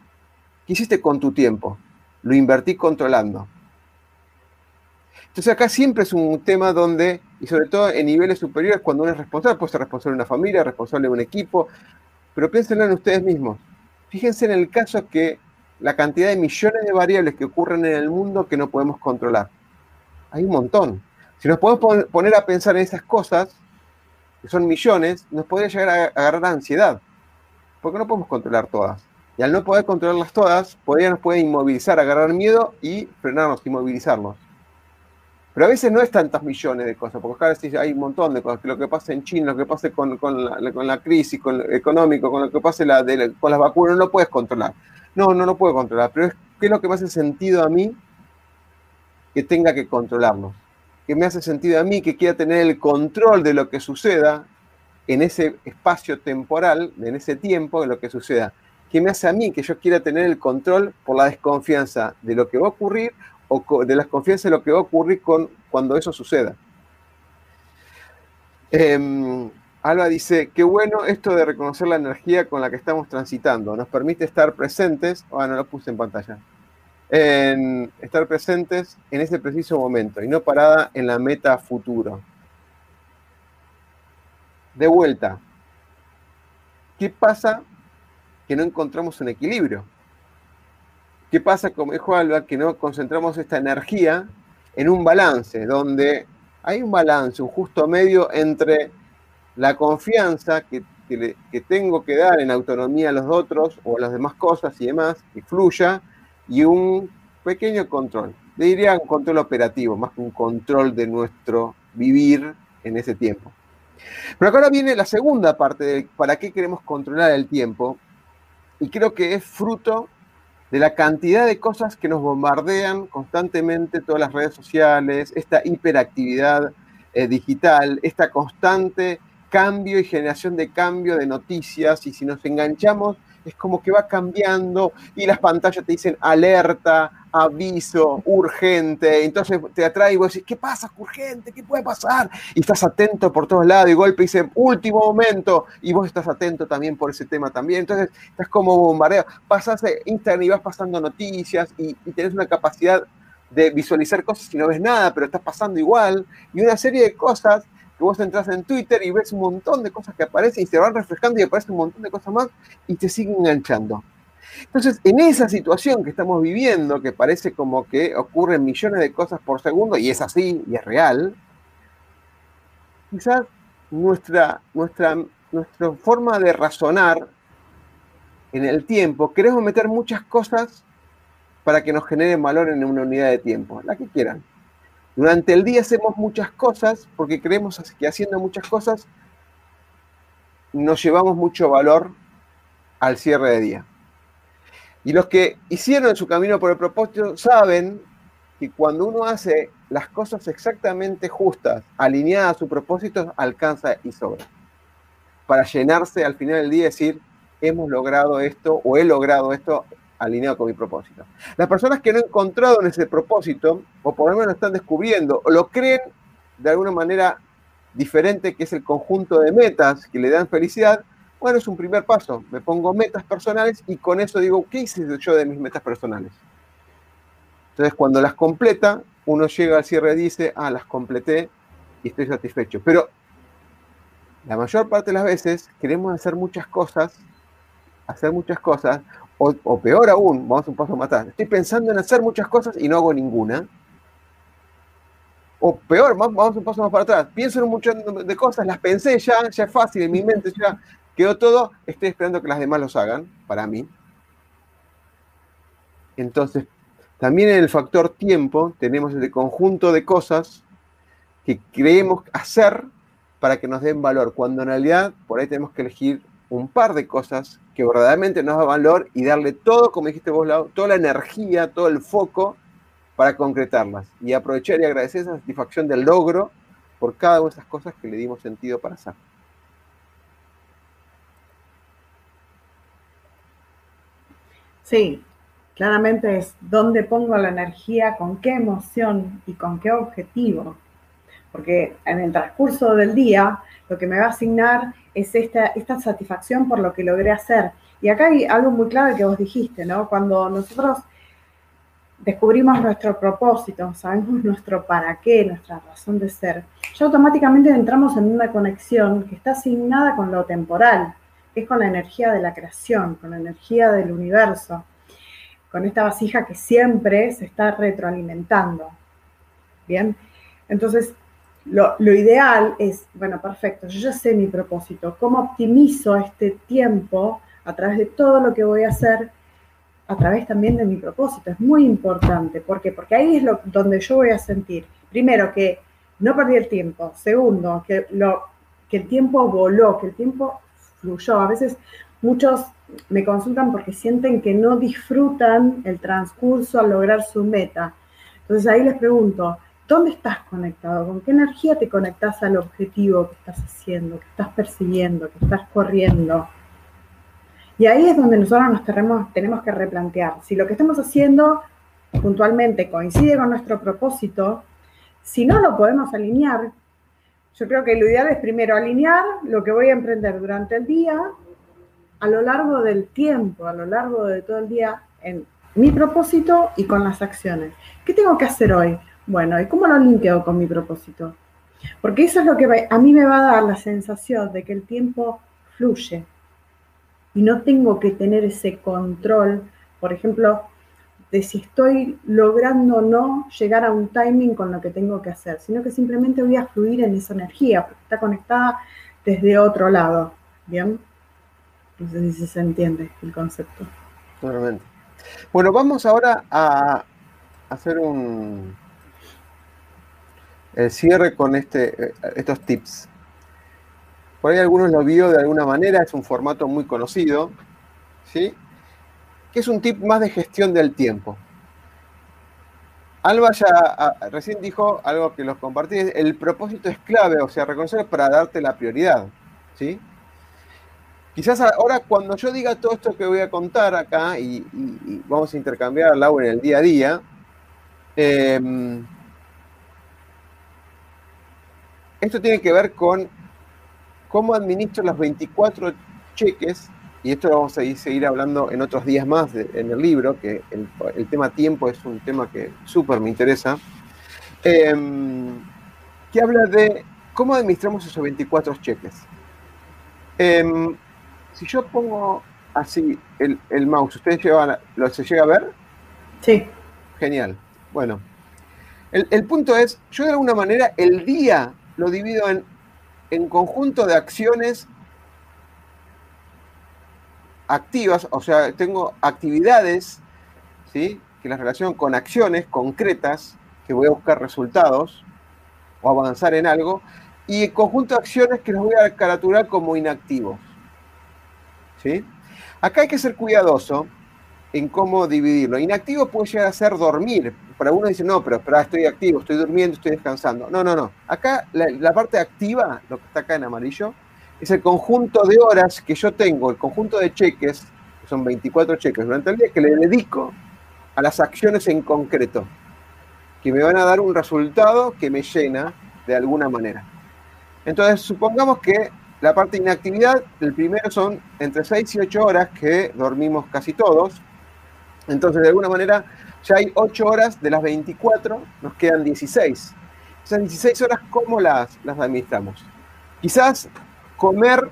¿Qué hiciste con tu tiempo? Lo invertí controlando. Entonces acá siempre es un tema donde, y sobre todo en niveles superiores, cuando uno es responsable, puede ser responsable de una familia, responsable de un equipo, pero piénsenlo en ustedes mismos. Fíjense en el caso que la cantidad de millones de variables que ocurren en el mundo que no podemos controlar. Hay un montón. Si nos podemos poner a pensar en esas cosas, que son millones, nos podría llegar a agarrar ansiedad, porque no podemos controlar todas. Y al no poder controlarlas todas, podría nos puede inmovilizar, agarrar miedo y frenarnos, inmovilizarnos. Pero a veces no es tantas millones de cosas, porque acá hay un montón de cosas, que lo que pasa en China, lo que pasa con, la, con la, crisis con económico, con lo que pase la, con las vacunas, no lo puedes controlar. No, no lo puedo controlar, pero es, ¿qué es lo que me hace sentido a mí que tenga que controlarlo? que me hace sentido a mí, que quiera tener el control de lo que suceda en ese espacio temporal, en ese tiempo, de lo que suceda. ¿Qué me hace a mí que yo quiera tener el control por la desconfianza de lo que va a ocurrir o de la desconfianza de lo que va a ocurrir con, cuando eso suceda? Em, Alba dice, qué bueno esto de reconocer la energía con la que estamos transitando. Nos permite estar presentes. Ah, no lo puse en pantalla en estar presentes en ese preciso momento y no parada en la meta futuro. De vuelta, ¿qué pasa que no encontramos un equilibrio? ¿Qué pasa, como dijo Alba, que no concentramos esta energía en un balance, donde hay un balance, un justo medio entre la confianza que, que tengo que dar en autonomía a los otros o a las demás cosas y demás, que fluya, y un pequeño control. Le diría un control operativo, más que un control de nuestro vivir en ese tiempo. Pero ahora viene la segunda parte de para qué queremos controlar el tiempo, y creo que es fruto de la cantidad de cosas que nos bombardean constantemente todas las redes sociales, esta hiperactividad eh, digital, esta constante cambio y generación de cambio de noticias, y si nos enganchamos es como que va cambiando y las pantallas te dicen alerta, aviso, urgente, entonces te atrae y vos decís, ¿qué pasa? Urgente, ¿qué puede pasar? Y estás atento por todos lados y golpe dice, último momento, y vos estás atento también por ese tema también, entonces estás como bombardeo, pasas Instagram y vas pasando noticias y, y tenés una capacidad de visualizar cosas y no ves nada, pero estás pasando igual, y una serie de cosas vos entras en Twitter y ves un montón de cosas que aparecen y se van refrescando y aparece un montón de cosas más y te siguen enganchando. Entonces, en esa situación que estamos viviendo, que parece como que ocurren millones de cosas por segundo, y es así, y es real, quizás nuestra, nuestra, nuestra forma de razonar en el tiempo, queremos meter muchas cosas para que nos generen valor en una unidad de tiempo, la que quieran. Durante el día hacemos muchas cosas porque creemos que haciendo muchas cosas nos llevamos mucho valor al cierre de día. Y los que hicieron su camino por el propósito saben que cuando uno hace las cosas exactamente justas, alineadas a su propósito, alcanza y sobra. Para llenarse al final del día y decir, hemos logrado esto o he logrado esto alineado con mi propósito. Las personas que no han encontrado en ese propósito, o por lo menos lo están descubriendo, o lo creen de alguna manera diferente, que es el conjunto de metas que le dan felicidad, bueno, es un primer paso. Me pongo metas personales y con eso digo, ¿qué hice yo de mis metas personales? Entonces, cuando las completa, uno llega al cierre y dice, ah, las completé y estoy satisfecho. Pero la mayor parte de las veces queremos hacer muchas cosas, hacer muchas cosas, o, peor aún, vamos un paso más atrás, estoy pensando en hacer muchas cosas y no hago ninguna. O peor, vamos un paso más para atrás, pienso en un montón de cosas, las pensé ya, ya es fácil, en mi mente ya quedó todo, estoy esperando que las demás los hagan, para mí. Entonces, también en el factor tiempo tenemos el conjunto de cosas que creemos hacer para que nos den valor, cuando en realidad por ahí tenemos que elegir un par de cosas que verdaderamente nos da valor y darle todo, como dijiste vos, toda la energía, todo el foco para concretarlas y aprovechar y agradecer esa satisfacción del logro por cada una de esas cosas que le dimos sentido para hacer. Sí, Claramente es dónde pongo la energía, con qué emoción y con qué objetivo. Porque en el transcurso del día lo que me va a asignar es esta, esta satisfacción por lo que logré hacer. Y acá hay algo muy claro que vos dijiste, ¿no? Cuando nosotros descubrimos nuestro propósito, sabemos nuestro para qué, nuestra razón de ser, ya automáticamente entramos en una conexión que está asignada con lo temporal, que es con la energía de la creación, con la energía del universo con esta vasija que siempre se está retroalimentando. Bien, entonces lo, ideal es, bueno, perfecto, yo ya sé mi propósito, cómo optimizo este tiempo a través de todo lo que voy a hacer, a través también de mi propósito. Es muy importante. ¿Por qué? Porque ahí es lo, donde yo voy a sentir, primero, que no perdí el tiempo. Segundo, que, lo, que el tiempo voló, que el tiempo fluyó. A veces muchos me consultan porque sienten que no disfrutan el transcurso al lograr su meta. Entonces ahí les pregunto, ¿dónde estás conectado? ¿Con qué energía te conectas al objetivo que estás haciendo, que estás persiguiendo, que estás corriendo? Y ahí es donde nosotros nos tenemos, tenemos que replantear. Si lo que estamos haciendo puntualmente coincide con nuestro propósito, si no lo podemos alinear, yo creo que lo ideal es primero alinear lo que voy a emprender durante el día a lo largo del tiempo, a lo largo de todo el día, en mi propósito y con las acciones. ¿Qué tengo que hacer hoy? Bueno, ¿y cómo lo linkeo con mi propósito? Porque eso es lo que a mí me va a dar la sensación de que el tiempo fluye y no tengo que tener ese control, por ejemplo, de si estoy logrando o no llegar a un timing con lo que tengo que hacer, sino que simplemente voy a fluir en esa energía, porque está conectada desde otro lado. ¿Bien? No sé si se entiende el concepto. Totalmente. Bueno, vamos ahora a hacer un el cierre con este, eh, estos tips. Por ahí algunos lo vio de alguna manera, es un formato muy conocido, ¿sí? Que es un tip más de gestión del tiempo. Alba ya ah, recién dijo algo que los compartí, el propósito es clave, o sea, reconocer para darte la prioridad, ¿sí? Quizás ahora cuando yo diga todo esto que voy a contar acá y, vamos a intercambiar en el día a día, em, esto tiene que ver con cómo administro los 24 cheques, y esto lo vamos a seguir hablando en otros días más en el libro, que el, tema tiempo es un tema que súper me interesa, em, que habla de cómo administramos esos 24 cheques. Em, si yo pongo así el, mouse, ¿ustedes lo se llega a ver? Sí. Genial. Bueno, el, punto es, yo de alguna manera el día lo divido en, en conjunto de acciones activas, o sea, tengo actividades, ¿sí? Que las relaciono con acciones concretas, que voy a buscar resultados o avanzar en algo, y el conjunto de acciones que los voy a caraturar como inactivos. ¿sí? Acá hay que ser cuidadoso en cómo dividirlo. Inactivo puede llegar a ser dormir. Para uno dice, no, pero espera, estoy activo, estoy durmiendo, estoy descansando. No, no, no. Acá la, parte activa, lo que está acá en amarillo, es el conjunto de horas que yo tengo, el conjunto de cheques, que son 24 cheques durante el día, que le dedico a las acciones en concreto, que me van a dar un resultado que me llena de alguna manera. Entonces, supongamos que la parte de inactividad, el primero son entre 6 y 8 horas que dormimos casi todos. Entonces, de alguna manera, ya hay 8 horas de las 24, nos quedan 16. Esas 16 horas, ¿cómo las, las administramos? Quizás comer,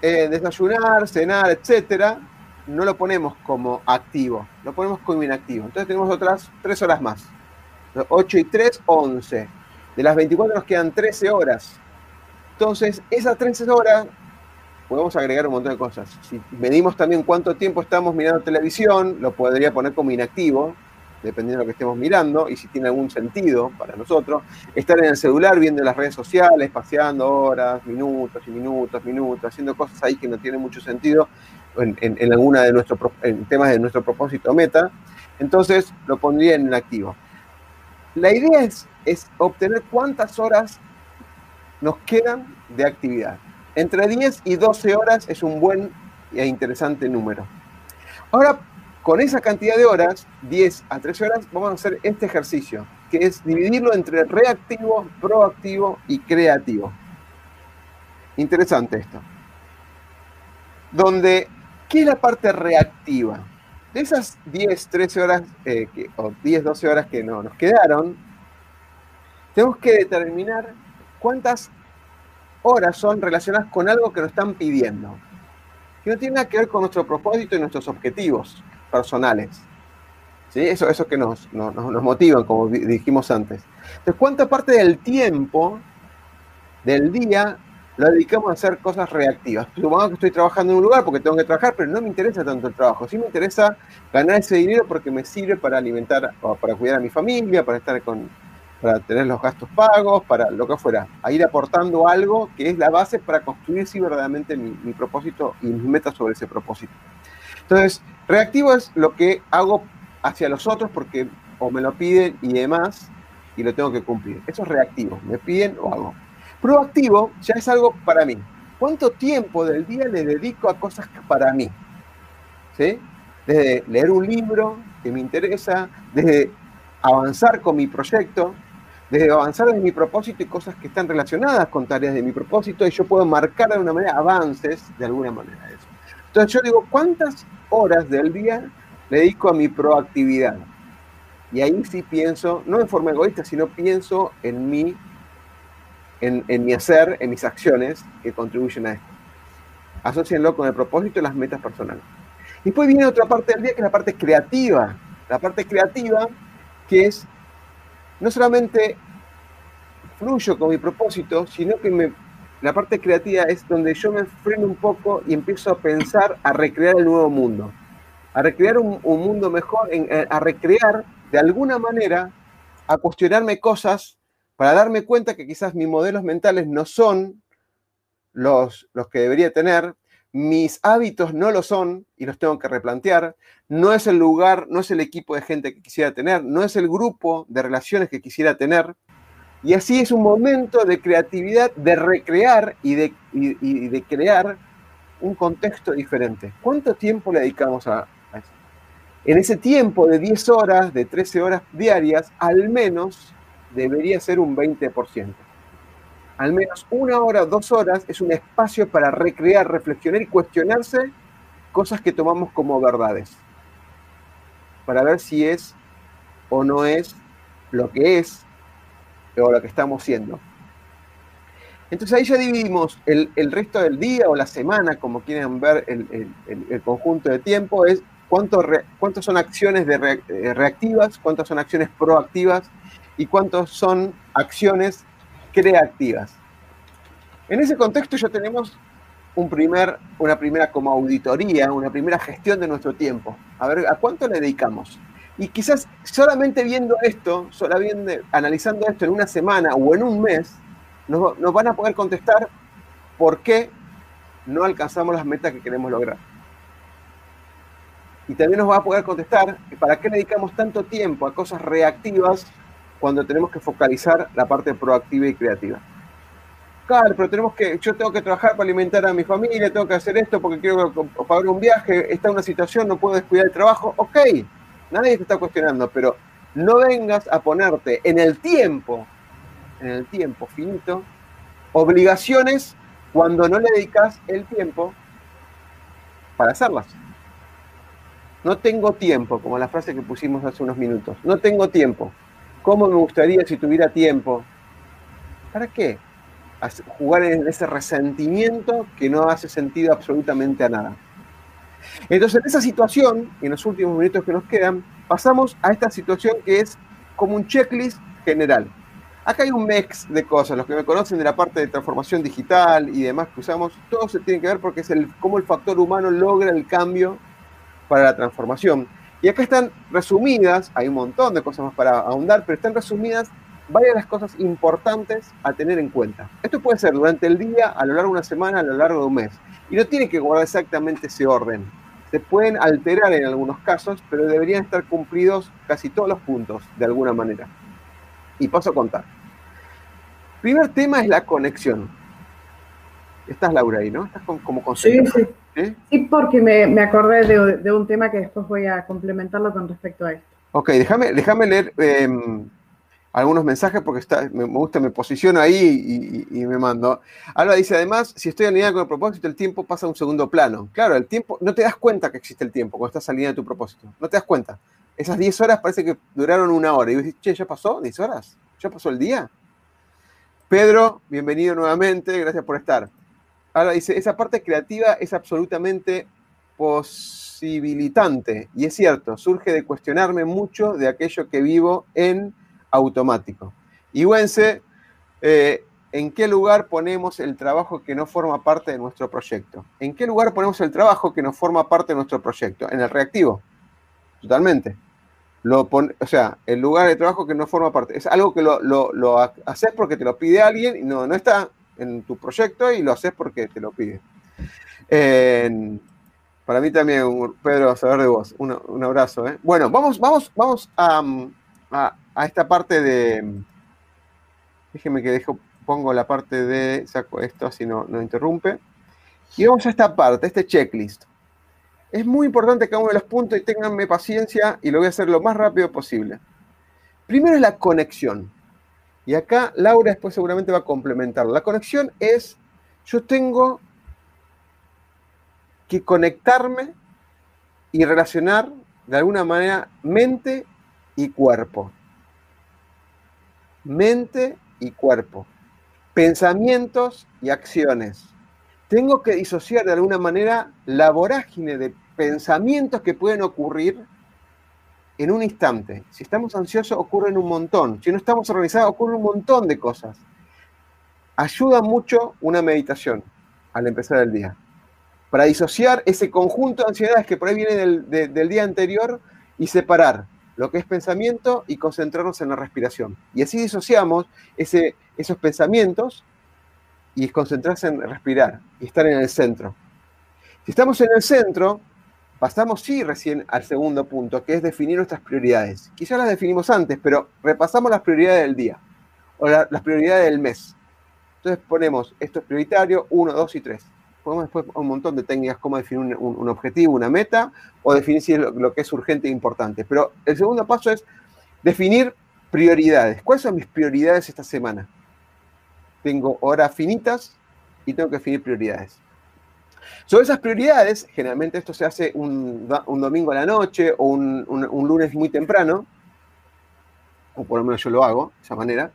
eh, desayunar, cenar, etcétera, no lo ponemos como activo, lo ponemos como inactivo. Entonces tenemos otras 3 horas más. 8 y 3, 11. De las 24 nos quedan 13 horas. Entonces, esas 13 horas podemos agregar un montón de cosas. Si medimos también cuánto tiempo estamos mirando televisión, lo podría poner como inactivo, dependiendo de lo que estemos mirando y si tiene algún sentido para nosotros. Estar en el celular viendo las redes sociales, paseando horas, minutos y minutos, minutos, haciendo cosas ahí que no tienen mucho sentido en, alguna de nuestros temas de nuestro propósito meta. Entonces lo pondría en activo. La idea es obtener cuántas horas nos quedan de actividad. Entre 10 y 12 horas es un buen e interesante número. Ahora con esa cantidad de horas, 10 a 13 horas, vamos a hacer este ejercicio, que es dividirlo entre reactivo, proactivo y creativo. Interesante esto. Donde, ¿qué es la parte reactiva? De esas 10, 13 horas, eh, o 10, 12 horas que no, nos quedaron, tenemos que determinar cuántas horas son relacionadas con algo que nos están pidiendo, que no tiene nada que ver con nuestro propósito y nuestros objetivos personales. ¿Sí? Eso, eso que nos, nos, nos motivan, como dijimos antes. Entonces, ¿cuánta parte del tiempo del día lo dedicamos a hacer cosas reactivas? Supongamos que estoy trabajando en un lugar porque tengo que trabajar, pero no me interesa tanto el trabajo. Sí me interesa ganar ese dinero porque me sirve para alimentar, para cuidar a mi familia, para estar con, para tener los gastos pagos, para lo que fuera, a ir aportando algo que es la base para construir sí verdaderamente mi, mi propósito y mis metas sobre ese propósito. Entonces, reactivo es lo que hago hacia los otros porque o me lo piden y demás y lo tengo que cumplir. Eso es reactivo, me piden o hago. Proactivo ya es algo para mí. ¿Cuánto tiempo del día le dedico a cosas para mí? ¿Sí? Desde leer un libro que me interesa, desde avanzar con mi proyecto, desde avanzar en mi propósito y cosas que están relacionadas con tareas de mi propósito y yo puedo marcar de alguna manera avances de alguna manera eso. Entonces yo digo, ¿cuántas horas del día le dedico a mi proactividad? Y ahí sí pienso, no de forma egoísta, sino pienso en mí, en, mi hacer, en mis acciones que contribuyen a esto. Asocienlo con el propósito y las metas personales. Y después viene otra parte del día que es la parte creativa. La parte creativa que es no solamente fluyo con mi propósito, sino que me la parte creativa es donde yo me freno un poco y empiezo a pensar a recrear el nuevo mundo, a recrear un, mundo mejor, eh, a recrear de alguna manera, a cuestionarme cosas para darme cuenta que quizás mis modelos mentales no son los, los que debería tener, mis hábitos no lo son y los tengo que replantear, no es el lugar, no es el equipo de gente que quisiera tener, no es el grupo de relaciones que quisiera tener, y así es un momento de creatividad, de recrear y de, crear un contexto diferente. ¿Cuánto tiempo le dedicamos a, eso? En ese tiempo de 10 horas, de 13 horas diarias, al menos debería ser un 20%. Al menos una hora dos horas es un espacio para recrear, reflexionar y cuestionarse cosas que tomamos como verdades. Para ver si es o no es lo que es o lo que estamos siendo. Entonces ahí ya dividimos el, resto del día o la semana, como quieren ver el, conjunto de tiempo, es cuánto cuántas son acciones de eh, reactivas, cuántas son acciones proactivas y cuántas son acciones creativas. En ese contexto ya tenemos un primer, una primera como auditoría, una primera gestión de nuestro tiempo. A ver, ¿a cuánto le dedicamos? Y quizás solamente viendo esto, solamente analizando esto en una semana o en un mes, nos, van a poder contestar por qué no alcanzamos las metas que queremos lograr. Y también nos va a poder contestar para qué dedicamos tanto tiempo a cosas reactivas cuando tenemos que focalizar la parte proactiva y creativa. Claro, pero tenemos que, yo tengo que trabajar para alimentar a mi familia, tengo que hacer esto porque quiero pagar un viaje, está una situación, no puedo descuidar el trabajo. Ok, nadie te está cuestionando, pero no vengas a ponerte en el tiempo, en el tiempo finito, obligaciones cuando no le dedicas el tiempo para hacerlas. No tengo tiempo, como la frase que pusimos hace unos minutos. No tengo tiempo. ¿Cómo me gustaría si tuviera tiempo? ¿Para qué? Jugar en ese resentimiento que no hace sentido absolutamente a nada. Entonces, en esa situación, en los últimos minutos que nos quedan, pasamos a esta situación que es como un checklist general. Acá hay un mix de cosas. Los que me conocen de la parte de transformación digital y demás que usamos, todo se tiene que ver porque es el, cómo el factor humano logra el cambio para la transformación. Y acá están resumidas, hay un montón de cosas más para ahondar, pero están resumidas varias de las cosas importantes a tener en cuenta. Esto puede ser durante el día, a lo largo de una semana, a lo largo de un mes. Y no tiene que guardar exactamente ese orden. Se pueden alterar en algunos casos, pero deberían estar cumplidos casi todos los puntos, de alguna manera. Y paso a contar. Primer tema es la conexión. Estás, Laura, ahí, ¿no? Estás como con sí, sí. Sí, porque me, acordé de, un tema que después voy a complementarlo con respecto a esto. Ok, déjame, déjame leer em, algunos mensajes porque está, me, gusta, me posiciono ahí y, me mando. Alba dice, además, si estoy alineada con el propósito, el tiempo pasa a un segundo plano. Claro, el tiempo, no te das cuenta que existe el tiempo cuando estás alineada a tu propósito. No te das cuenta. Esas 10 horas parece que duraron una hora. Y dices, che, ¿ya pasó? ¿10 horas? ¿Ya pasó el día? Pedro, bienvenido nuevamente, gracias por estar. Ahora dice, esa parte creativa es absolutamente posibilitante. Y es cierto, surge de cuestionarme mucho de aquello que vivo en automático. Y Wense, eh, ¿en qué lugar ponemos el trabajo que no forma parte de nuestro proyecto? ¿En qué lugar ponemos el trabajo que no forma parte de nuestro proyecto? En el reactivo. Totalmente. Lo o sea, el lugar de trabajo que no forma parte. Es algo que lo, haces porque te lo pide alguien y no, no está en tu proyecto y lo haces porque te lo pide. para mí también, Pedro, saber de vos. Un, abrazo. ¿eh? Bueno, vamos, vamos, vamos a, a, esta parte de. Déjeme que dejo, pongo la parte de. Saco esto así no, interrumpe. Y vamos a esta parte, este checklist. Es muy importante cada uno de los puntos y ténganme paciencia y lo voy a hacer lo más rápido posible. Primero es la conexión. Y acá Laura después seguramente va a complementar. La conexión es, yo tengo que conectarme y relacionar de alguna manera mente y cuerpo mente y cuerpo, pensamientos y acciones. Tengo que disociar de alguna manera la vorágine de pensamientos que pueden ocurrir en un instante. Si estamos ansiosos ocurren un montón. Si no estamos organizados ocurren un montón de cosas. Ayuda mucho una meditación al empezar el día. Para disociar ese conjunto de ansiedades que por ahí viene del, día anterior y separar lo que es pensamiento y concentrarnos en la respiración. Y así disociamos esos pensamientos y concentrarse en respirar y estar en el centro. Si estamos en el centro, pasamos sí recién al segundo punto, que es definir nuestras prioridades. Quizás las definimos antes, pero repasamos las prioridades del día o las prioridades del mes. Entonces ponemos, esto es prioritario, 1, 2 y 3 podemos después un montón de técnicas como definir un, objetivo, una meta, o definir si es lo, que es urgente e importante. Pero el segundo paso es definir prioridades. ¿Cuáles son mis prioridades esta semana? Tengo horas finitas y tengo que definir prioridades. Sobre esas prioridades, generalmente esto se hace un, domingo a la noche o un, un lunes muy temprano, o por lo menos yo lo hago de esa manera,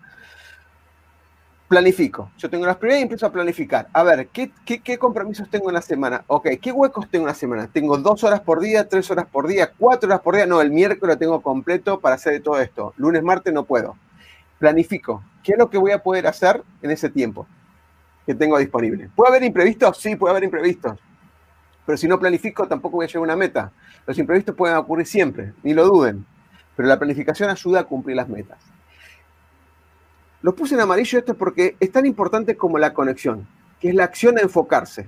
planifico. Yo tengo las prioridades y empiezo a planificar. A ver, ¿qué, ¿qué, compromisos tengo en la semana? Ok, ¿qué huecos tengo en la semana? ¿Tengo dos horas por día, tres horas por día, cuatro horas por día? No, el miércoles lo tengo completo para hacer todo esto. Lunes, martes no puedo. Planifico. ¿Qué es lo que voy a poder hacer en ese tiempo que tengo disponible? ¿Puede haber imprevistos? Sí, puede haber imprevistos. Pero si no planifico, tampoco voy a llegar a una meta. Los imprevistos pueden ocurrir siempre, ni lo duden. Pero la planificación ayuda a cumplir las metas. Lo puse en amarillo esto porque es tan importante como la conexión, que es la acción a enfocarse.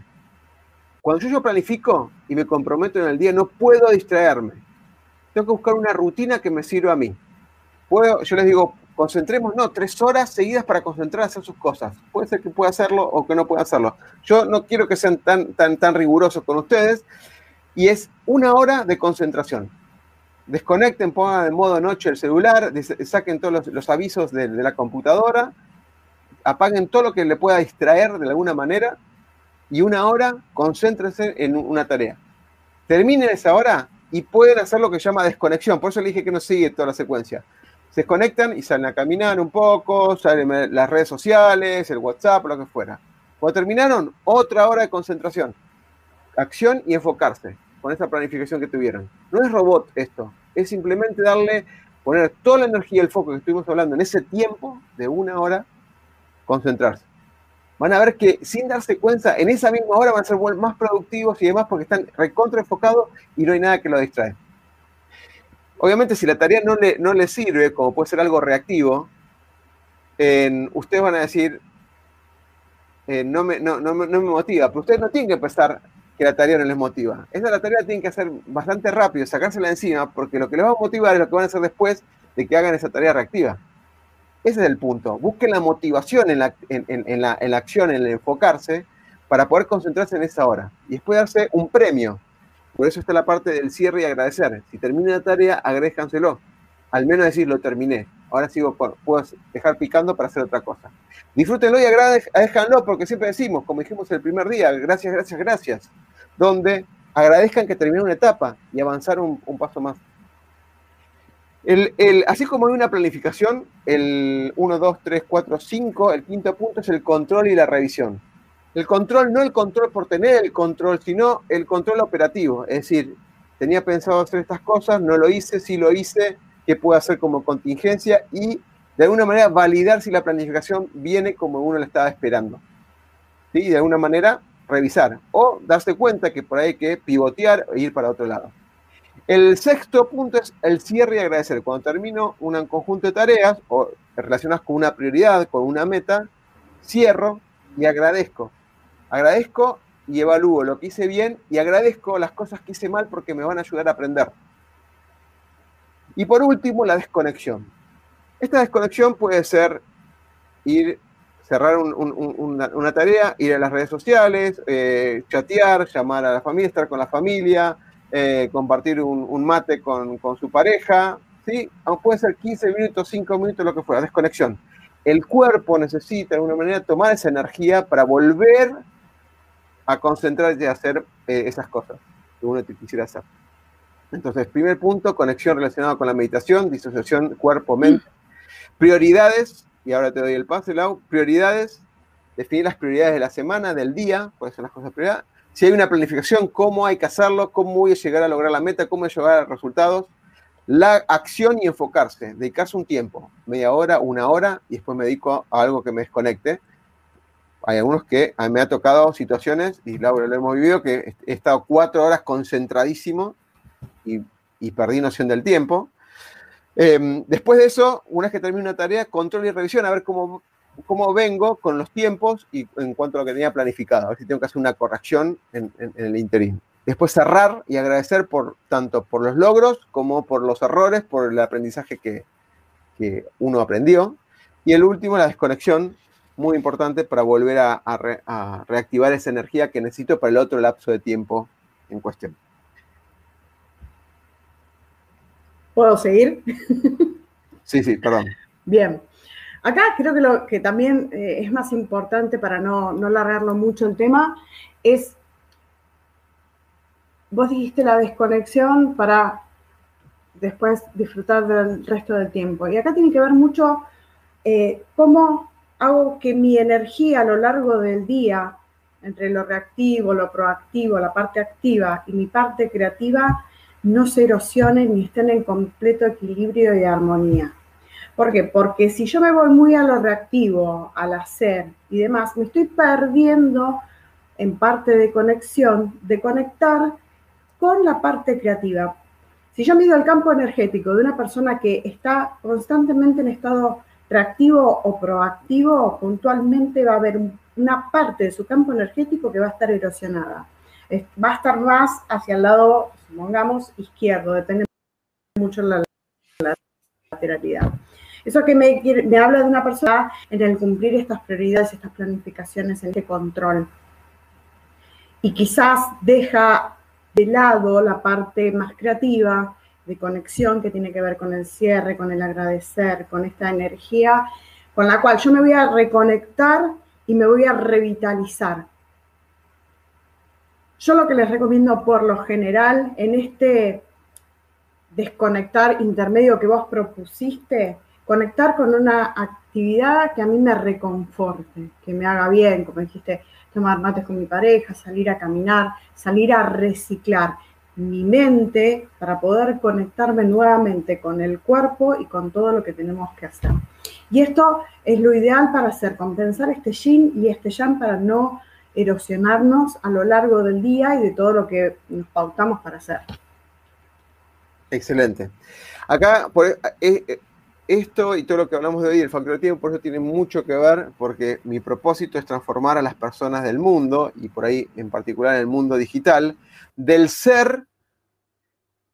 Cuando yo, yo planifico y me comprometo en el día, no puedo distraerme. Tengo que buscar una rutina que me sirva a mí. Puedo, yo les digo, concentremos, no, tres horas seguidas para concentrar a hacer sus cosas. Puede ser que pueda hacerlo o que no pueda hacerlo. Yo no quiero que sean tan, tan, tan rigurosos con ustedes y es una hora de concentración. Desconecten, pongan en modo noche el celular, saquen todos los, avisos de, de la computadora, apaguen todo lo que le pueda distraer de alguna manera y una hora concéntrense en una tarea. Terminen esa hora y pueden hacer lo que se llama desconexión. Por eso le dije que no sigue toda la secuencia. Se desconectan y salen a caminar un poco, salen las redes sociales, el WhatsApp, lo que fuera. Cuando terminaron, otra hora de concentración, acción y enfocarse con esa planificación que tuvieron. No es robot esto, es simplemente darle, poner toda la energía y el foco que estuvimos hablando en ese tiempo de una hora, concentrarse van a ver que sin darse cuenta, en esa misma hora van a ser más productivos y demás porque están recontra enfocados y no hay nada que lo distrae. Obviamente, si la tarea no le, no le sirve, como puede ser algo reactivo, ustedes van a decir, eh, no, me, no, me, motiva, pero ustedes no tienen que pensar que la tarea no les motiva. Esa la tarea tienen que hacer bastante rápido, sacársela encima, porque lo que les va a motivar es lo que van a hacer después de que hagan esa tarea reactiva. Ese es el punto. Busquen la motivación en la, en, la, acción, en el enfocarse, para poder concentrarse en esa hora. Y después darse un premio. Por eso está la parte del cierre y agradecer. Si termina la tarea, agréjanselo. Al menos decir, lo terminé. Ahora sigo, puedo dejar picando para hacer otra cosa. Disfrútenlo y agradezcanlo porque siempre decimos, como dijimos el primer día, gracias, gracias, gracias. Donde agradezcan que terminó una etapa y avanzar un paso más. El, así como hay una planificación, el 1, 2, 3, 4, 5, el quinto punto es el control y la revisión. El control, no el control por tener el control, sino el control operativo. Es decir, tenía pensado hacer estas cosas, no lo hice, sí lo hice, qué puedo hacer como contingencia y de alguna manera validar si la planificación viene como uno la estaba esperando. ¿Sí? De alguna manera revisar o darse cuenta que por ahí hay que pivotear e ir para otro lado. El sexto punto es el cierre y agradecer. Cuando termino un conjunto de tareas o relacionadas con una prioridad, con una meta, cierro y agradezco. Agradezco y evalúo lo que hice bien y agradezco las cosas que hice mal porque me van a ayudar a aprender. Y por último, la desconexión. Esta desconexión puede ser ir, cerrar una, tarea, ir a las redes sociales, eh, chatear, llamar a la familia, estar con la familia, eh, compartir un, mate con, su pareja, ¿sí? Aunque puede ser 15 minutos, 5 minutos, lo que fuera, desconexión. El cuerpo necesita de alguna manera tomar esa energía para volver a concentrarse y a hacer eh, esas cosas que uno quisiera hacer. Entonces, primer punto, conexión relacionada con la meditación, disociación cuerpo-mente. Prioridades, y ahora te doy el pase, Lau. Prioridades, definir las prioridades de la semana, del día, pueden ser las cosas prioridades si hay una planificación, cómo hay que hacerlo, cómo voy a llegar a lograr la meta, cómo voy a llegar a resultados. La acción y enfocarse, dedicarse un tiempo, media hora, una hora, y después me dedico a algo que me desconecte. Hay algunos que a mí me ha tocado situaciones, y Laura lo hemos vivido, que he estado cuatro horas concentradísimo y, perdí noción del tiempo. Em, después de eso, una vez que termine una tarea, control y revisión, a ver cómo cómo vengo con los tiempos y en cuanto a lo que tenía planificado, a ver si tengo que hacer una corrección en, el interín. Después cerrar y agradecer por tanto por los logros como por los errores, por el aprendizaje que, uno aprendió. Y el último, la desconexión, muy importante para volver a, reactivar esa energía que necesito para el otro lapso de tiempo en cuestión. ¿Puedo seguir? Sí, sí, perdón. Bien. Acá creo que lo que también eh, es más importante para no, no largarlo mucho el tema es, vos dijiste la desconexión para después disfrutar del resto del tiempo. Y acá tiene que ver mucho eh, cómo hago que mi energía a lo largo del día, entre lo reactivo, lo proactivo, la parte activa y mi parte creativa, no se erosionen ni estén en completo equilibrio y armonía. ¿Por qué? Porque si yo me voy muy a lo reactivo, al hacer y demás, me estoy perdiendo en parte de conexión, de conectar con la parte creativa. Si yo mido el campo energético de una persona que está constantemente en estado reactivo o proactivo, puntualmente va a haber una parte de su campo energético que va a estar erosionada. Va a estar más hacia el lado, supongamos, izquierdo, depende mucho de la lateralidad. Eso que me, me habla de una persona en el cumplir estas prioridades, estas planificaciones, en este control. Y quizás deja de lado la parte más creativa, de conexión que tiene que ver con el cierre, con el agradecer, con esta energía con la cual yo me voy a reconectar y me voy a revitalizar. Yo lo que les recomiendo por lo general en este desconectar intermedio que vos propusiste, conectar con una actividad que a mí me reconforte, que me haga bien, como dijiste, tomar mates con mi pareja, salir a caminar, salir a reciclar mi mente para poder conectarme nuevamente con el cuerpo y con todo lo que tenemos que hacer. Y esto es lo ideal para hacer, compensar este yin y este yang para no erosionarnos a lo largo del día y de todo lo que nos pautamos para hacer. Excelente. Acá, por, eh, eh, esto y todo lo que hablamos de hoy, el tiempo, por eso tiene mucho que ver, porque mi propósito es transformar a las personas del mundo, y por ahí en particular el mundo digital, del ser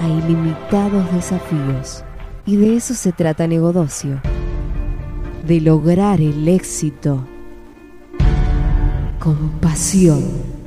a ilimitados desafíos. Y de eso se trata Negodocio, de lograr el éxito con pasión.